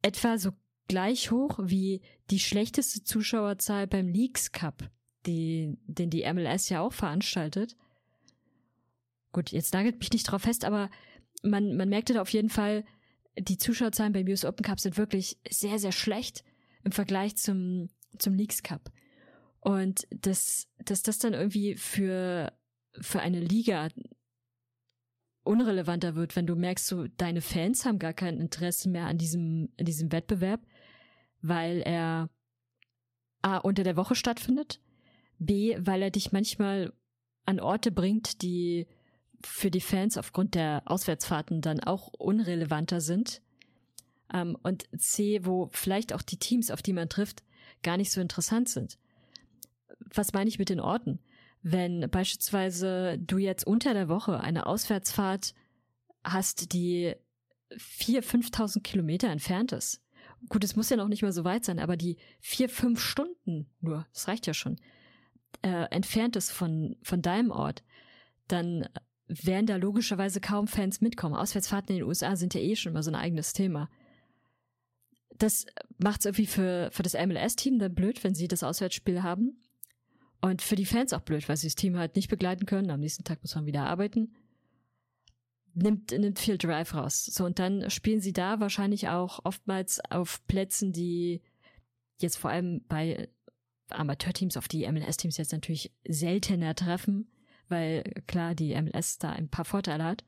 etwa so gleich hoch wie die schlechteste Zuschauerzahl beim Leagues Cup, die, den die MLS ja auch veranstaltet. Gut, jetzt nagelt mich nicht drauf fest, aber man, man merkte da auf jeden Fall, die Zuschauerzahlen beim US Open Cup sind wirklich sehr, sehr schlecht im Vergleich zum, zum Leagues Cup. Und dass, dass das dann irgendwie für, für eine Liga unrelevanter wird, wenn du merkst, so deine Fans haben gar kein Interesse mehr an diesem, an diesem Wettbewerb, weil er A unter der Woche stattfindet, B, weil er dich manchmal an Orte bringt, die für die Fans aufgrund der Auswärtsfahrten dann auch unrelevanter sind. Ähm, und C, wo vielleicht auch die Teams, auf die man trifft, gar nicht so interessant sind. Was meine ich mit den Orten? wenn beispielsweise du jetzt unter der Woche eine Auswärtsfahrt hast, die vier, fünftausend Kilometer entfernt ist. Gut, es muss ja noch nicht mal so weit sein, aber die vier, fünf Stunden nur, das reicht ja schon, äh, entfernt ist von, von deinem Ort, dann werden da logischerweise kaum Fans mitkommen. Auswärtsfahrten in den USA sind ja eh schon immer so ein eigenes Thema. Das macht es irgendwie für, für das MLS-Team dann blöd, wenn sie das Auswärtsspiel haben. Und für die Fans auch blöd, weil sie das Team halt nicht begleiten können. Am nächsten Tag muss man wieder arbeiten. Nimmt, nimmt viel Drive raus. So, und dann spielen sie da wahrscheinlich auch oftmals auf Plätzen, die jetzt vor allem bei Amateurteams auf die MLS-Teams jetzt natürlich seltener treffen, weil klar die MLS da ein paar Vorteile hat.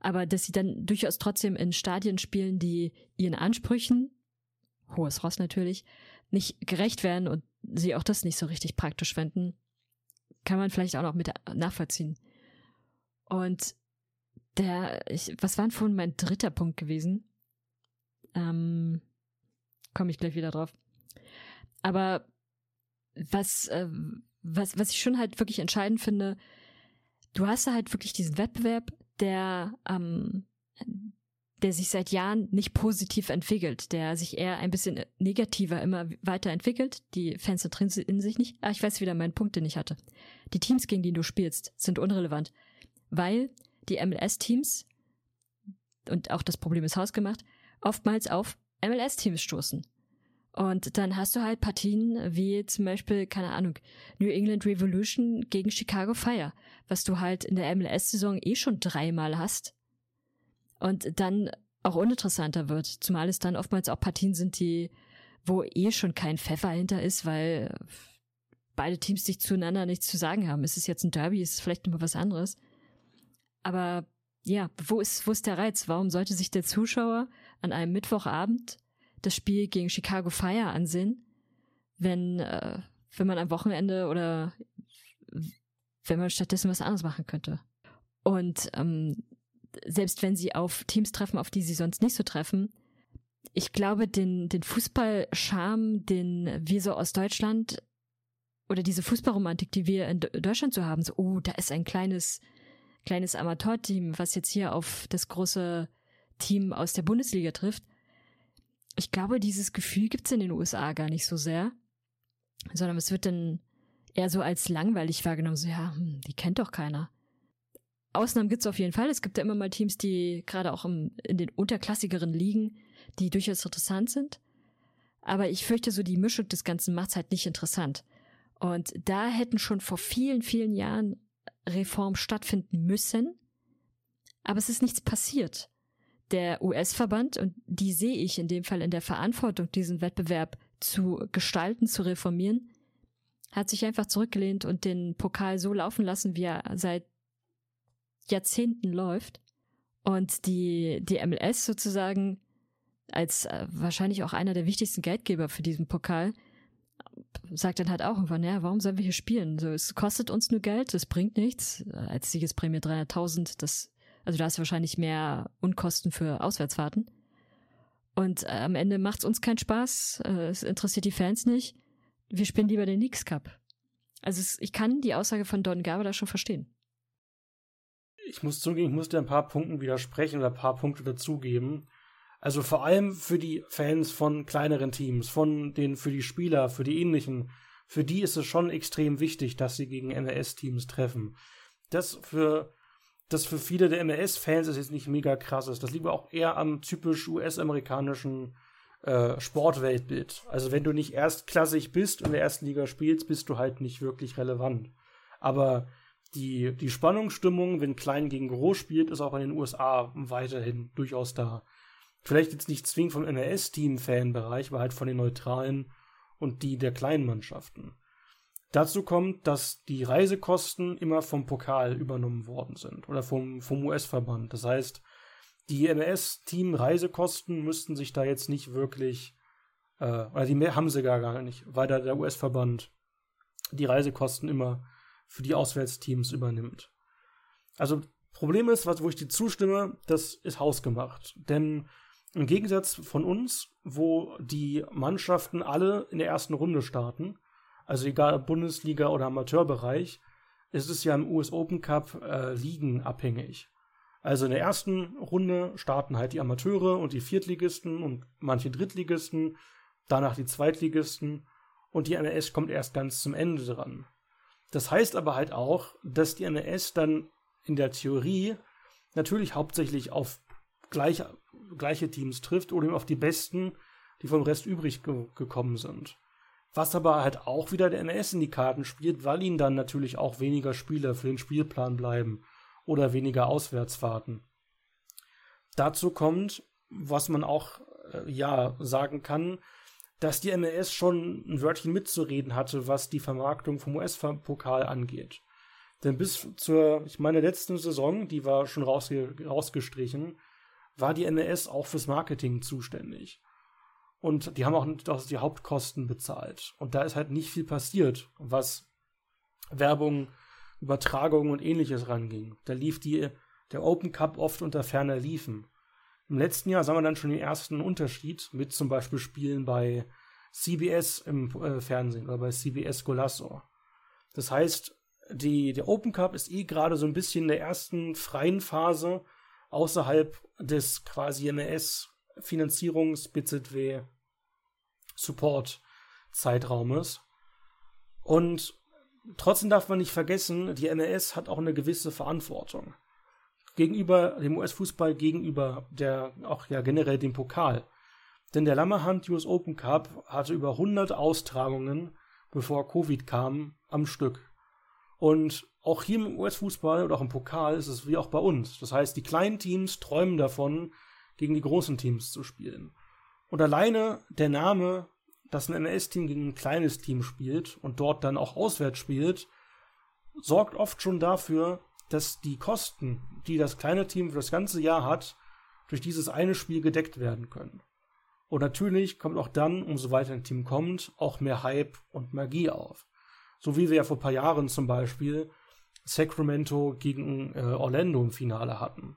Aber dass sie dann durchaus trotzdem in Stadien spielen, die ihren Ansprüchen, hohes Ross natürlich, nicht gerecht werden und sie auch das nicht so richtig praktisch finden, kann man vielleicht auch noch mit nachvollziehen. Und der, ich, was war denn vorhin mein dritter Punkt gewesen? Ähm, komme ich gleich wieder drauf. Aber was, äh, was, was ich schon halt wirklich entscheidend finde, du hast da halt wirklich diesen Wettbewerb, der ähm, der sich seit Jahren nicht positiv entwickelt, der sich eher ein bisschen negativer immer weiterentwickelt. Die Fans drin in sich nicht. Ah, ich weiß wieder meinen Punkt, den ich hatte. Die Teams, gegen die du spielst, sind unrelevant, weil die MLS-Teams, und auch das Problem ist hausgemacht, oftmals auf MLS-Teams stoßen. Und dann hast du halt Partien wie zum Beispiel, keine Ahnung, New England Revolution gegen Chicago Fire, was du halt in der MLS-Saison eh schon dreimal hast und dann auch uninteressanter wird, zumal es dann oftmals auch Partien sind, die, wo eh schon kein Pfeffer hinter ist, weil beide Teams sich zueinander nichts zu sagen haben. Ist es jetzt ein Derby, ist es vielleicht nochmal was anderes. Aber ja, wo ist, wo ist der Reiz? Warum sollte sich der Zuschauer an einem Mittwochabend das Spiel gegen Chicago Fire ansehen, wenn, äh, wenn man am Wochenende oder wenn man stattdessen was anderes machen könnte. Und ähm, selbst wenn sie auf Teams treffen, auf die sie sonst nicht so treffen, ich glaube, den, den Fußballscham, den wir so aus Deutschland oder diese Fußballromantik, die wir in Deutschland so haben, so, oh, da ist ein kleines, kleines Amateurteam, was jetzt hier auf das große Team aus der Bundesliga trifft. Ich glaube, dieses Gefühl gibt's in den USA gar nicht so sehr, sondern es wird dann eher so als langweilig wahrgenommen, so, ja, hm, die kennt doch keiner. Ausnahmen gibt's auf jeden Fall. Es gibt ja immer mal Teams, die gerade auch im, in den unterklassigeren Ligen, die durchaus interessant sind. Aber ich fürchte, so die Mischung des Ganzen macht's halt nicht interessant. Und da hätten schon vor vielen, vielen Jahren Reformen stattfinden müssen. Aber es ist nichts passiert. Der US-Verband, und die sehe ich in dem Fall in der Verantwortung, diesen Wettbewerb zu gestalten, zu reformieren, hat sich einfach zurückgelehnt und den Pokal so laufen lassen, wie er seit Jahrzehnten läuft. Und die, die MLS sozusagen als äh, wahrscheinlich auch einer der wichtigsten Geldgeber für diesen Pokal, sagt dann halt auch irgendwann, ja, warum sollen wir hier spielen? So, es kostet uns nur Geld, es bringt nichts. Als Siegesprämie 300.000, das, also da hast wahrscheinlich mehr Unkosten für Auswärtsfahrten. Und äh, am Ende macht's uns keinen Spaß, äh, es interessiert die Fans nicht. Wir spielen lieber den Leagues Cup. Also es, ich kann die Aussage von Don Garber da schon verstehen. Ich muss zugeben, ich muss dir ein paar Punkten widersprechen oder ein paar Punkte dazugeben. Also vor allem für die Fans von kleineren Teams, von den, für die Spieler, für die ähnlichen, für die ist es schon extrem wichtig, dass sie gegen MLS-Teams treffen. Das für, das für viele der MLS-Fans ist jetzt nicht mega krass ist. Das liegt auch eher am typisch US-amerikanischen äh, Sportweltbild. Also wenn du nicht erstklassig bist und in der ersten Liga spielst, bist du halt nicht wirklich relevant. Aber die, die Spannungsstimmung, wenn Klein gegen Groß spielt, ist auch in den USA weiterhin durchaus da vielleicht jetzt nicht zwingend vom NRS-Team-Fanbereich, aber halt von den Neutralen und die der kleinen Mannschaften. Dazu kommt, dass die Reisekosten immer vom Pokal übernommen worden sind oder vom, vom US-Verband. Das heißt, die NRS-Team-Reisekosten müssten sich da jetzt nicht wirklich, äh, oder die haben sie gar, gar nicht, weil da der US-Verband die Reisekosten immer für die Auswärtsteams übernimmt. Also Problem ist, was, wo ich dir zustimme, das ist hausgemacht. Denn im Gegensatz von uns, wo die Mannschaften alle in der ersten Runde starten, also egal ob Bundesliga oder Amateurbereich, ist es ja im US Open Cup äh, ligenabhängig. Also in der ersten Runde starten halt die Amateure und die Viertligisten und manche Drittligisten, danach die Zweitligisten und die NRS kommt erst ganz zum Ende dran. Das heißt aber halt auch, dass die NRS dann in der Theorie natürlich hauptsächlich auf gleich gleiche Teams trifft oder eben auf die besten, die vom Rest übrig ge gekommen sind. Was aber halt auch wieder der NS in die Karten spielt, weil ihnen dann natürlich auch weniger Spieler für den Spielplan bleiben oder weniger Auswärtsfahrten. Dazu kommt, was man auch äh, ja sagen kann, dass die MLS schon ein Wörtchen mitzureden hatte, was die Vermarktung vom US-Pokal angeht. Denn bis zur, ich meine, letzten Saison, die war schon rausge rausgestrichen, war die NS auch fürs Marketing zuständig. Und die haben auch die Hauptkosten bezahlt. Und da ist halt nicht viel passiert, was Werbung, Übertragung und ähnliches ranging. Da lief die, der Open Cup oft unter ferner Liefen. Im letzten Jahr sah man dann schon den ersten Unterschied mit zum Beispiel Spielen bei CBS im äh, Fernsehen oder bei CBS Golasso. Das heißt, die, der Open Cup ist eh gerade so ein bisschen in der ersten freien Phase außerhalb des quasi NS Finanzierungs BZW Support Zeitraumes. Und trotzdem darf man nicht vergessen, die NS hat auch eine gewisse Verantwortung gegenüber dem US-Fußball, gegenüber der auch ja generell dem Pokal. Denn der Lammerhand US Open Cup hatte über 100 Austragungen, bevor Covid kam, am Stück. Und auch hier im US-Fußball oder auch im Pokal ist es wie auch bei uns. Das heißt, die kleinen Teams träumen davon, gegen die großen Teams zu spielen. Und alleine der Name, dass ein NS-Team gegen ein kleines Team spielt und dort dann auch auswärts spielt, sorgt oft schon dafür, dass die Kosten, die das kleine Team für das ganze Jahr hat, durch dieses eine Spiel gedeckt werden können. Und natürlich kommt auch dann, umso weiter ein Team kommt, auch mehr Hype und Magie auf. So wie wir ja vor ein paar Jahren zum Beispiel Sacramento gegen äh, Orlando im Finale hatten,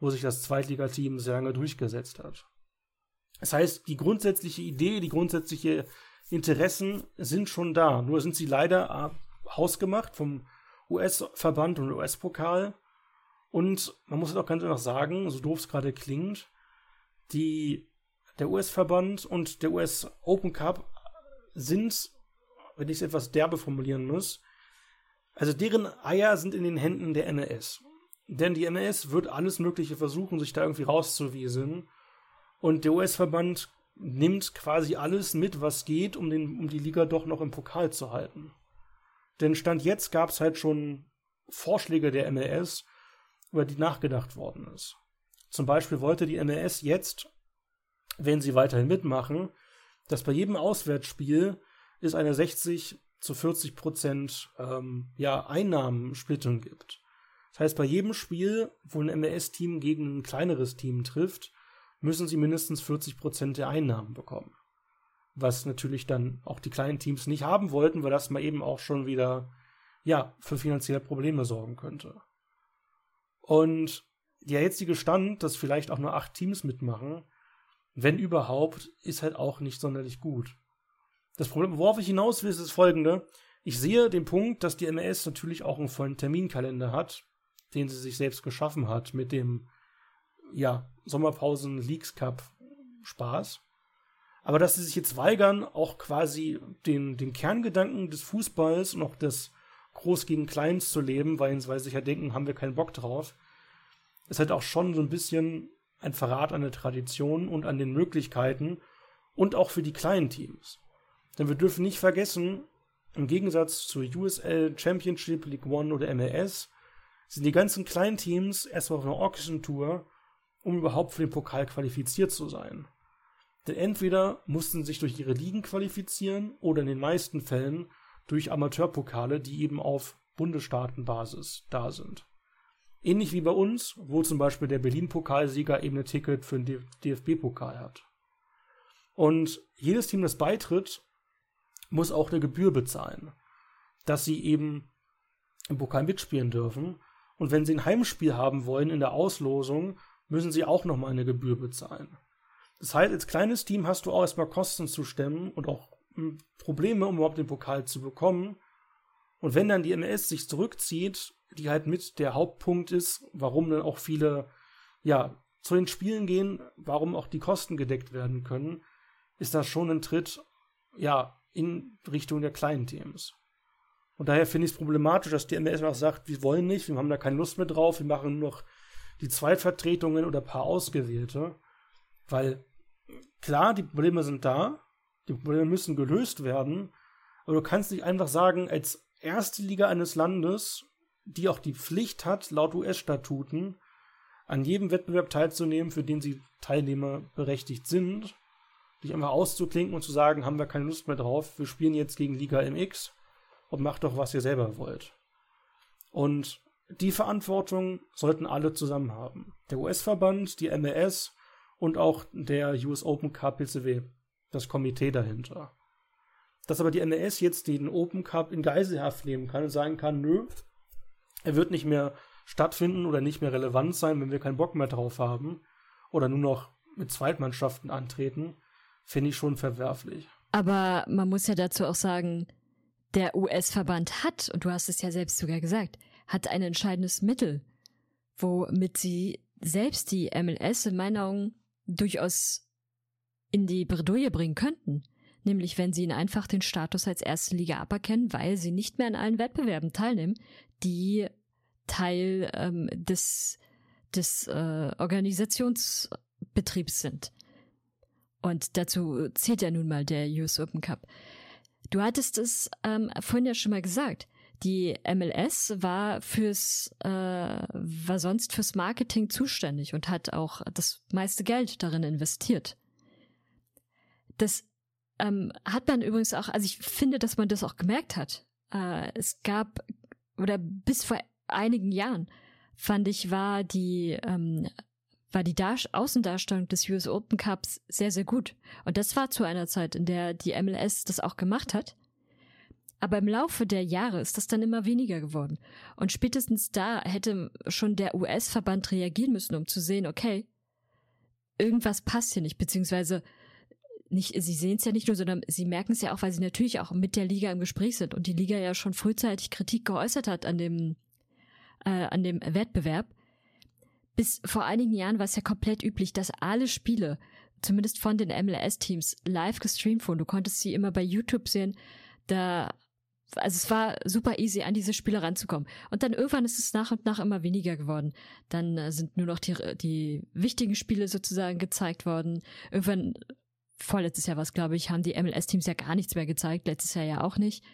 wo sich das Zweitligateam sehr lange durchgesetzt hat. Das heißt, die grundsätzliche Idee, die grundsätzliche Interessen sind schon da. Nur sind sie leider äh, hausgemacht vom US-Verband und US-Pokal. Und man muss es auch ganz einfach sagen, so doof es gerade klingt, die, der US-Verband und der US Open Cup sind, wenn ich es etwas derbe formulieren muss, also deren Eier sind in den Händen der MLS. Denn die MLS wird alles Mögliche versuchen, sich da irgendwie rauszuwiesen. Und der US-Verband nimmt quasi alles mit, was geht, um, den, um die Liga doch noch im Pokal zu halten. Denn Stand jetzt gab es halt schon Vorschläge der MLS, über die nachgedacht worden ist. Zum Beispiel wollte die MLS jetzt, wenn sie weiterhin mitmachen, dass bei jedem Auswärtsspiel es eine 60 zu 40 Prozent ähm, ja, Einnahmensplittung gibt. Das heißt, bei jedem Spiel, wo ein MLS-Team gegen ein kleineres Team trifft, müssen sie mindestens 40 Prozent der Einnahmen bekommen. Was natürlich dann auch die kleinen Teams nicht haben wollten, weil das mal eben auch schon wieder, ja, für finanzielle Probleme sorgen könnte. Und der jetzige Stand, dass vielleicht auch nur acht Teams mitmachen, wenn überhaupt, ist halt auch nicht sonderlich gut. Das Problem, worauf ich hinaus will, ist das folgende. Ich sehe den Punkt, dass die MLS natürlich auch einen vollen Terminkalender hat, den sie sich selbst geschaffen hat mit dem ja, Sommerpausen Leagues Cup Spaß. Aber dass sie sich jetzt weigern, auch quasi den, den Kerngedanken des Fußballs und auch des Groß gegen Kleins zu leben, weil, sie sich ja denken, haben wir keinen Bock drauf, ist halt auch schon so ein bisschen ein Verrat an der Tradition und an den Möglichkeiten und auch für die kleinen Teams. Denn wir dürfen nicht vergessen, im Gegensatz zur USL Championship, League One oder MLS, sind die ganzen kleinen Teams erstmal auf einer Auction Tour um überhaupt für den Pokal qualifiziert zu sein. Denn entweder mussten sie sich durch ihre Ligen qualifizieren oder in den meisten Fällen durch Amateurpokale, die eben auf Bundesstaatenbasis da sind. Ähnlich wie bei uns, wo zum Beispiel der Berlin-Pokalsieger eben ein Ticket für den DFB-Pokal hat. Und jedes Team, das beitritt, muss auch eine Gebühr bezahlen, dass sie eben im Pokal mitspielen dürfen. Und wenn sie ein Heimspiel haben wollen in der Auslosung, müssen sie auch nochmal eine Gebühr bezahlen. Das heißt, als kleines Team hast du auch erstmal Kosten zu stemmen und auch hm, Probleme, um überhaupt den Pokal zu bekommen. Und wenn dann die MLS sich zurückzieht, die halt mit der Hauptpunkt ist, warum dann auch viele, ja, zu den Spielen gehen, warum auch die Kosten gedeckt werden können, ist das schon ein Tritt, ja, in Richtung der kleinen Teams. Und daher finde ich es problematisch, dass die MLS auch sagt, wir wollen nicht, wir haben da keine Lust mehr drauf, wir machen nur noch die Zweitvertretungen oder paar Ausgewählte. Weil klar, die Probleme sind da, die Probleme müssen gelöst werden, aber du kannst nicht einfach sagen, als erste Liga eines Landes, die auch die Pflicht hat, laut US-Statuten, an jedem Wettbewerb teilzunehmen, für den sie Teilnehmer berechtigt sind, dich einfach auszuklinken und zu sagen, haben wir keine Lust mehr drauf, wir spielen jetzt gegen Liga MX und macht doch, was ihr selber wollt. Und die Verantwortung sollten alle zusammen haben. Der US-Verband, die MLS und auch der US Open Cup PCW, das Komitee dahinter. Dass aber die MLS jetzt den Open Cup in Geiselhaft nehmen kann und sagen kann, nö, er wird nicht mehr stattfinden oder nicht mehr relevant sein, wenn wir keinen Bock mehr drauf haben oder nur noch mit Zweitmannschaften antreten, finde ich schon verwerflich. Aber man muss ja dazu auch sagen, der US-Verband hat, und du hast es ja selbst sogar gesagt, hat ein entscheidendes Mittel, womit sie selbst die MLS in meinen Augen durchaus in die Bredouille bringen könnten. Nämlich wenn sie ihnen einfach den Status als erste Liga aberkennen, weil sie nicht mehr an allen Wettbewerben teilnehmen, die Teil ähm, des, des äh, Organisationsbetriebs sind. Und dazu zählt ja nun mal der US Open Cup. Du hattest es ähm, vorhin ja schon mal gesagt. Die MLS war fürs, äh, war sonst fürs Marketing zuständig und hat auch das meiste Geld darin investiert. Das ähm, hat man übrigens auch, also ich finde, dass man das auch gemerkt hat. Äh, es gab, oder bis vor einigen Jahren, fand ich, war die, ähm, war die Dar Außendarstellung des US Open Cups sehr, sehr gut. Und das war zu einer Zeit, in der die MLS das auch gemacht hat. Aber im Laufe der Jahre ist das dann immer weniger geworden. Und spätestens da hätte schon der US-Verband reagieren müssen, um zu sehen, okay, irgendwas passt hier nicht, beziehungsweise nicht, sie sehen es ja nicht nur, sondern sie merken es ja auch, weil sie natürlich auch mit der Liga im Gespräch sind und die Liga ja schon frühzeitig Kritik geäußert hat an dem, äh, an dem Wettbewerb. Bis vor einigen Jahren war es ja komplett üblich, dass alle Spiele, zumindest von den MLS-Teams, live gestreamt wurden. Du konntest sie immer bei YouTube sehen. Da, also es war super easy, an diese Spiele ranzukommen. Und dann irgendwann ist es nach und nach immer weniger geworden. Dann äh, sind nur noch die, die wichtigen Spiele sozusagen gezeigt worden. Irgendwann, vorletztes Jahr war es, glaube ich, haben die MLS-Teams ja gar nichts mehr gezeigt, letztes Jahr ja auch nicht.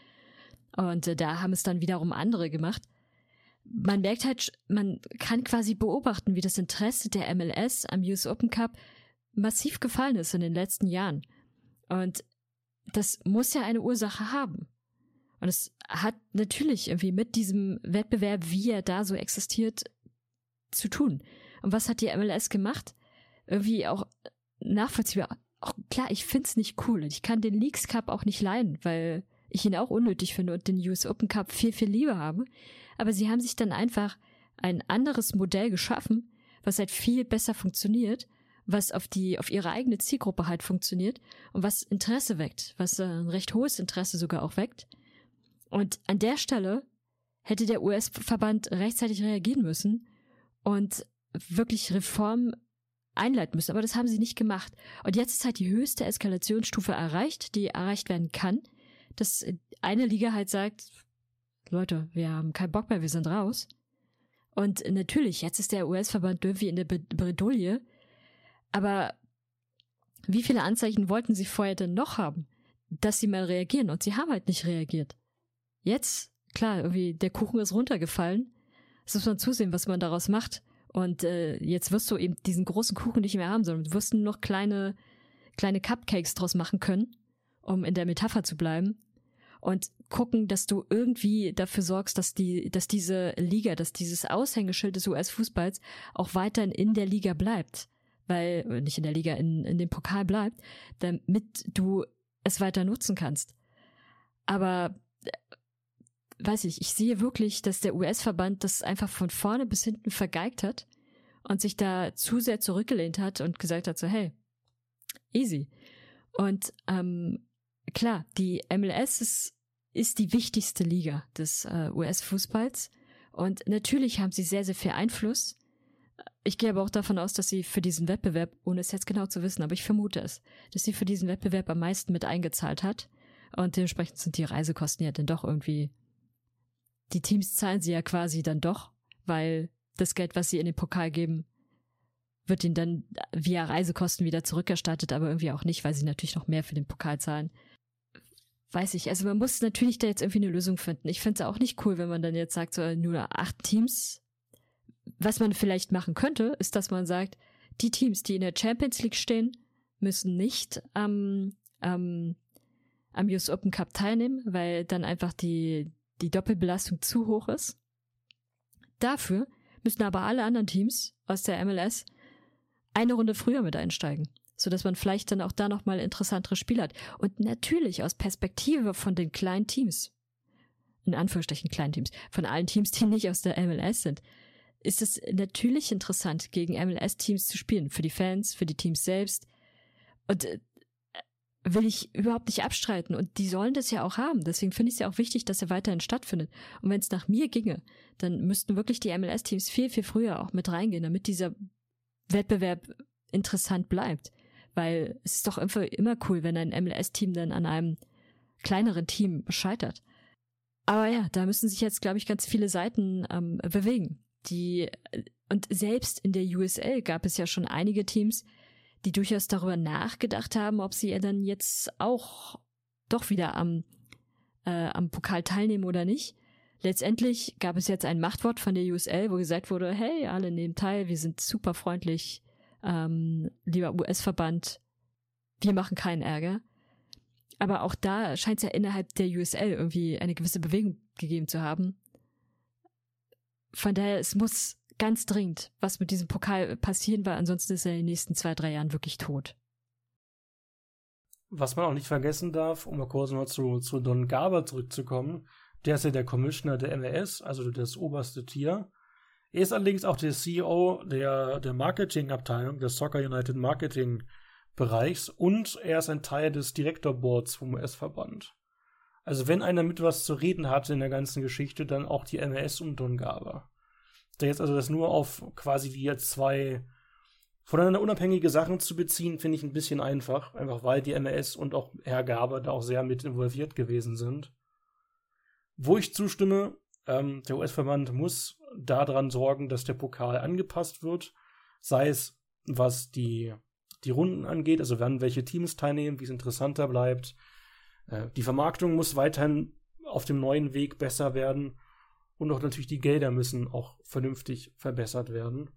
Und äh, da haben es dann wiederum andere gemacht man merkt halt, man kann quasi beobachten, wie das Interesse der MLS am US Open Cup massiv gefallen ist in den letzten Jahren. Und das muss ja eine Ursache haben. Und es hat natürlich irgendwie mit diesem Wettbewerb, wie er da so existiert, zu tun. Und was hat die MLS gemacht? Irgendwie auch nachvollziehbar. Auch klar, ich find's nicht cool. Ich kann den Leagues Cup auch nicht leiden, weil ich ihn auch unnötig finde und den US Open Cup viel, viel lieber habe aber sie haben sich dann einfach ein anderes Modell geschaffen, was halt viel besser funktioniert, was auf die, auf ihre eigene Zielgruppe halt funktioniert und was Interesse weckt, was äh, ein recht hohes Interesse sogar auch weckt. Und an der Stelle hätte der US-Verband rechtzeitig reagieren müssen und wirklich Reformen einleiten müssen. Aber das haben sie nicht gemacht. Und jetzt ist halt die höchste Eskalationsstufe erreicht, die erreicht werden kann, dass eine Liga halt sagt, Leute, wir haben keinen Bock mehr, wir sind raus. Und natürlich, jetzt ist der US-Verband irgendwie in der Bredouille. Aber wie viele Anzeichen wollten sie vorher denn noch haben, dass sie mal reagieren? Und sie haben halt nicht reagiert. Jetzt, klar, irgendwie der Kuchen ist runtergefallen. Jetzt muss man zusehen, was man daraus macht. Und äh, jetzt wirst du eben diesen großen Kuchen nicht mehr haben, sondern du wirst nur noch kleine, kleine Cupcakes draus machen können, um in der Metapher zu bleiben und gucken, dass du irgendwie dafür sorgst, dass die, dass diese Liga, dass dieses Aushängeschild des US-Fußballs auch weiterhin in der Liga bleibt, weil nicht in der Liga, in, in dem Pokal bleibt, damit du es weiter nutzen kannst. Aber weiß ich, ich sehe wirklich, dass der US-Verband das einfach von vorne bis hinten vergeigt hat und sich da zu sehr zurückgelehnt hat und gesagt hat so, hey, easy. Und ähm, klar, die MLS ist, ist die wichtigste Liga des äh, US-Fußballs. Und natürlich haben sie sehr, sehr viel Einfluss. Ich gehe aber auch davon aus, dass sie für diesen Wettbewerb, ohne es jetzt genau zu wissen, aber ich vermute es, dass sie für diesen Wettbewerb am meisten mit eingezahlt hat. Und dementsprechend sind die Reisekosten ja dann doch irgendwie. Die Teams zahlen sie ja quasi dann doch, weil das Geld, was sie in den Pokal geben, wird ihnen dann via Reisekosten wieder zurückerstattet, aber irgendwie auch nicht, weil sie natürlich noch mehr für den Pokal zahlen weiß ich, also man muss natürlich da jetzt irgendwie eine Lösung finden. Ich finde es auch nicht cool, wenn man dann jetzt sagt, so nur acht Teams. Was man vielleicht machen könnte, ist, dass man sagt, die Teams, die in der Champions League stehen, müssen nicht am, am, am US Open Cup teilnehmen, weil dann einfach die, die Doppelbelastung zu hoch ist. Dafür müssen aber alle anderen Teams aus der MLS eine Runde früher mit einsteigen so dass man vielleicht dann auch da nochmal interessantere Spiele hat. Und natürlich aus Perspektive von den kleinen Teams, in Anführungsstrichen kleinen Teams, von allen Teams, die nicht aus der MLS sind, ist es natürlich interessant, gegen MLS-Teams zu spielen. Für die Fans, für die Teams selbst. Und äh, will ich überhaupt nicht abstreiten. Und die sollen das ja auch haben. Deswegen finde ich es ja auch wichtig, dass er weiterhin stattfindet. Und wenn es nach mir ginge, dann müssten wirklich die MLS-Teams viel, viel früher auch mit reingehen, damit dieser Wettbewerb interessant bleibt. Weil es ist doch immer cool, wenn ein MLS-Team dann an einem kleineren Team scheitert. Aber ja, da müssen sich jetzt, glaube ich, ganz viele Seiten ähm, bewegen. Die, und selbst in der USL gab es ja schon einige Teams, die durchaus darüber nachgedacht haben, ob sie dann jetzt auch doch wieder am, äh, am Pokal teilnehmen oder nicht. Letztendlich gab es jetzt ein Machtwort von der USL, wo gesagt wurde, hey, alle nehmen teil, wir sind super freundlich, ähm, lieber US-Verband, wir machen keinen Ärger. Aber auch da scheint es ja innerhalb der USL irgendwie eine gewisse Bewegung gegeben zu haben. Von daher, es muss ganz dringend, was mit diesem Pokal passieren, weil ansonsten ist er in den nächsten zwei, drei Jahren wirklich tot. Was man auch nicht vergessen darf, um mal kurz noch zu, zu Don Garber zurückzukommen, der ist ja der Commissioner der MLS, also das oberste Tier. Er ist allerdings auch der CEO der, der Marketingabteilung, des Soccer United Marketing Bereichs und er ist ein Teil des Direktorboards vom US-Verband. Also wenn einer mit was zu reden hatte in der ganzen Geschichte, dann auch die MLS und Don Garber. Da jetzt also das nur auf quasi wie jetzt zwei voneinander unabhängige Sachen zu beziehen, finde ich ein bisschen einfach. Einfach weil die MLS und auch Herr Gaber da auch sehr mit involviert gewesen sind. Wo ich zustimme, ähm, der US-Verband muss daran sorgen, dass der Pokal angepasst wird. Sei es, was die, die Runden angeht, also wann welche Teams teilnehmen, wie es interessanter bleibt. Äh, die Vermarktung muss weiterhin auf dem neuen Weg besser werden. Und auch natürlich die Gelder müssen auch vernünftig verbessert werden.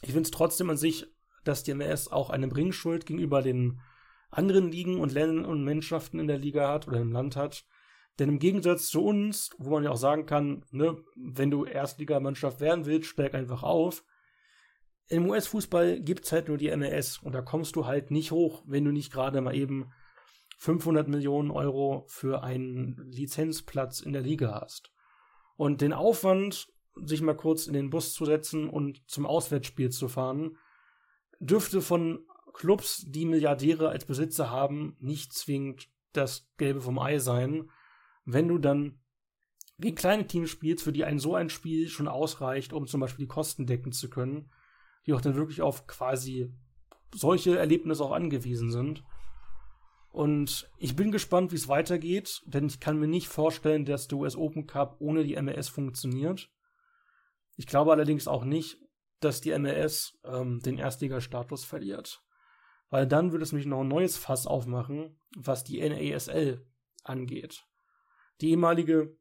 Ich finde es trotzdem an sich, dass die MLS auch eine Bringschuld gegenüber den anderen Ligen und Ländern und Mannschaften in der Liga hat oder im Land hat. Denn im Gegensatz zu uns, wo man ja auch sagen kann, ne, wenn du Erstligamannschaft werden willst, steig einfach auf. Im US-Fußball gibt es halt nur die MLS und da kommst du halt nicht hoch, wenn du nicht gerade mal eben 500 Millionen Euro für einen Lizenzplatz in der Liga hast. Und den Aufwand, sich mal kurz in den Bus zu setzen und zum Auswärtsspiel zu fahren, dürfte von Clubs, die Milliardäre als Besitzer haben, nicht zwingend das Gelbe vom Ei sein, wenn du dann gegen kleine Teams spielst, für die ein so ein Spiel schon ausreicht, um zum Beispiel die Kosten decken zu können, die auch dann wirklich auf quasi solche Erlebnisse auch angewiesen sind. Und ich bin gespannt, wie es weitergeht, denn ich kann mir nicht vorstellen, dass der US Open Cup ohne die MLS funktioniert. Ich glaube allerdings auch nicht, dass die MLS ähm, den Erstliga-Status verliert. Weil dann würde es nämlich noch ein neues Fass aufmachen, was die NASL angeht. Die ehemalige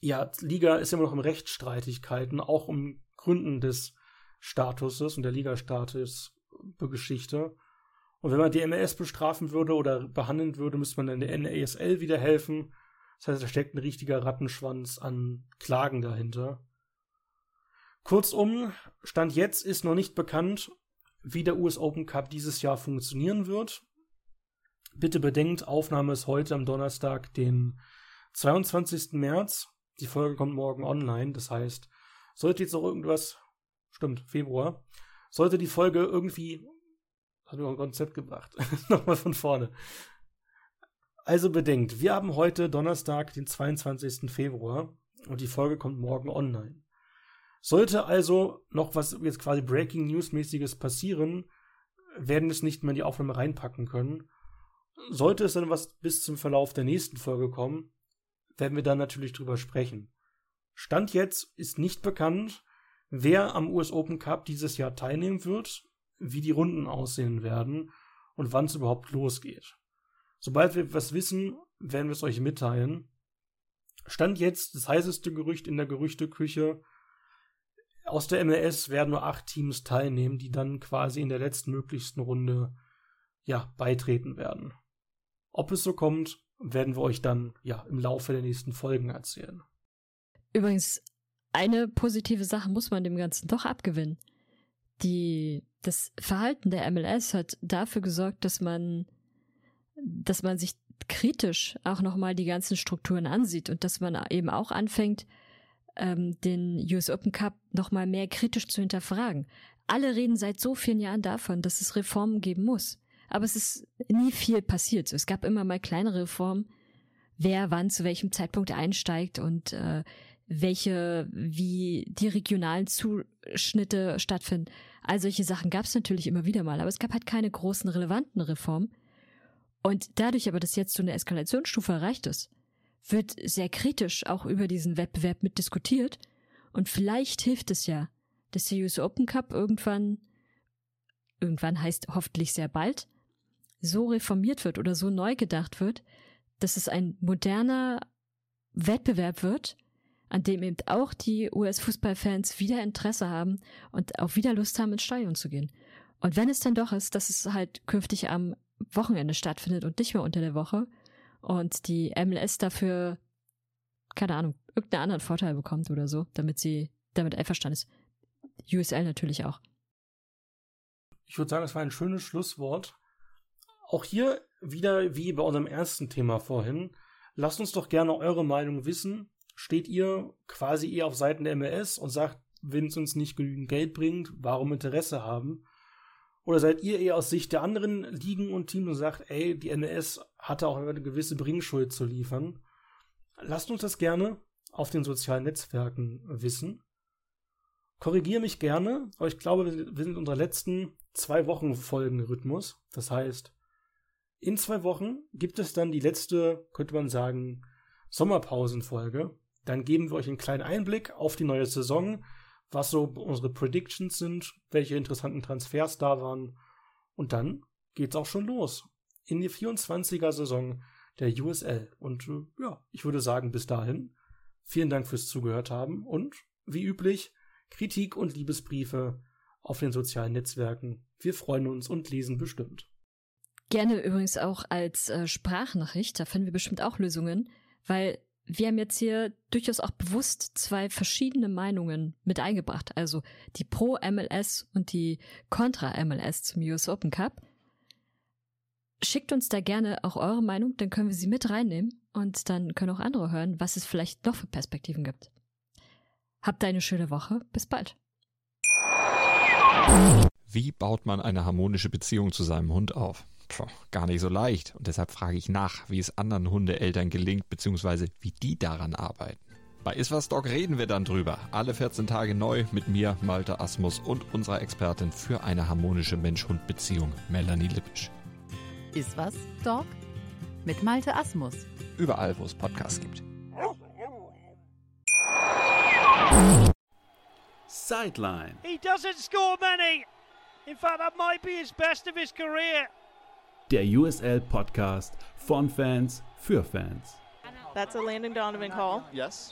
ja, Liga ist immer noch in Rechtsstreitigkeiten, auch um Gründen des Statuses und der Ligastatus-Geschichte. Und wenn man die MLS bestrafen würde oder behandeln würde, müsste man dann der NASL wieder helfen. Das heißt, da steckt ein richtiger Rattenschwanz an Klagen dahinter. Kurzum, Stand jetzt ist noch nicht bekannt, wie der US Open Cup dieses Jahr funktionieren wird. Bitte bedenkt, Aufnahme ist heute am Donnerstag, den 22. März. Die Folge kommt morgen online. Das heißt, sollte jetzt noch irgendwas, stimmt, Februar, sollte die Folge irgendwie, hat mir ein Konzept gebracht, [laughs] nochmal von vorne. Also bedenkt, wir haben heute Donnerstag, den 22. Februar und die Folge kommt morgen online. Sollte also noch was jetzt quasi Breaking News mäßiges passieren, werden es nicht mehr in die Aufnahme reinpacken können. Sollte es dann was bis zum Verlauf der nächsten Folge kommen, werden wir dann natürlich drüber sprechen. Stand jetzt ist nicht bekannt, wer am US Open Cup dieses Jahr teilnehmen wird, wie die Runden aussehen werden und wann es überhaupt losgeht. Sobald wir was wissen, werden wir es euch mitteilen. Stand jetzt das heißeste Gerücht in der Gerüchteküche, aus der MLS werden nur acht Teams teilnehmen, die dann quasi in der letztmöglichsten Runde ja, beitreten werden. Ob es so kommt, werden wir euch dann ja im Laufe der nächsten Folgen erzählen. Übrigens, eine positive Sache muss man dem Ganzen doch abgewinnen. Die, das Verhalten der MLS hat dafür gesorgt, dass man, dass man sich kritisch auch nochmal die ganzen Strukturen ansieht und dass man eben auch anfängt, ähm, den US Open Cup nochmal mehr kritisch zu hinterfragen. Alle reden seit so vielen Jahren davon, dass es Reformen geben muss. Aber es ist nie viel passiert. Es gab immer mal kleine Reformen, wer wann zu welchem Zeitpunkt einsteigt und äh, welche, wie die regionalen Zuschnitte stattfinden. All solche Sachen gab es natürlich immer wieder mal, aber es gab halt keine großen relevanten Reformen. Und dadurch aber, dass jetzt so eine Eskalationsstufe erreicht ist, wird sehr kritisch auch über diesen Wettbewerb mitdiskutiert. Und vielleicht hilft es ja, dass der US Open Cup irgendwann, irgendwann heißt hoffentlich sehr bald, so reformiert wird oder so neu gedacht wird, dass es ein moderner Wettbewerb wird, an dem eben auch die US-Fußballfans wieder Interesse haben und auch wieder Lust haben, ins Stadion zu gehen. Und wenn es dann doch ist, dass es halt künftig am Wochenende stattfindet und nicht mehr unter der Woche, und die MLS dafür, keine Ahnung, irgendeinen anderen Vorteil bekommt oder so, damit sie damit einverstanden ist. USL natürlich auch. Ich würde sagen, es war ein schönes Schlusswort. Auch hier wieder wie bei unserem ersten Thema vorhin. Lasst uns doch gerne eure Meinung wissen. Steht ihr quasi eher auf Seiten der MLS und sagt, wenn es uns nicht genügend Geld bringt, warum Interesse haben? Oder seid ihr eher aus Sicht der anderen Ligen und Teams und sagt, ey, die MLS hatte auch eine gewisse Bringschuld zu liefern? Lasst uns das gerne auf den sozialen Netzwerken wissen. Korrigiere mich gerne, aber ich glaube, wir sind in unserer letzten zwei Wochen Folgenrhythmus. Das heißt, in zwei Wochen gibt es dann die letzte, könnte man sagen, Sommerpausenfolge. Dann geben wir euch einen kleinen Einblick auf die neue Saison, was so unsere Predictions sind, welche interessanten Transfers da waren. Und dann geht's auch schon los. In die 24er Saison der USL. Und äh, ja, ich würde sagen, bis dahin, vielen Dank fürs Zugehört haben und wie üblich, Kritik und Liebesbriefe auf den sozialen Netzwerken. Wir freuen uns und lesen bestimmt. Gerne übrigens auch als äh, Sprachnachricht, da finden wir bestimmt auch Lösungen, weil wir haben jetzt hier durchaus auch bewusst zwei verschiedene Meinungen mit eingebracht. Also die Pro-MLS und die Contra-MLS zum US Open Cup. Schickt uns da gerne auch eure Meinung, dann können wir sie mit reinnehmen und dann können auch andere hören, was es vielleicht noch für Perspektiven gibt. Habt eine schöne Woche. Bis bald. Wie baut man eine harmonische Beziehung zu seinem Hund auf? Puh, gar nicht so leicht. Und deshalb frage ich nach, wie es anderen Hundeeltern gelingt, beziehungsweise wie die daran arbeiten. Bei Iswas Dog reden wir dann drüber. Alle 14 Tage neu mit mir, Malte Asmus und unserer Expertin für eine harmonische Mensch-Hund-Beziehung, Melanie Lippisch. Iswas Dog mit Malte Asmus. Überall, wo es Podcasts gibt. Sideline. He doesn't score many. In fact, that might be his best of his career. Der USL Podcast von Fans für Fans. That's a Landon Donovan call. Yes.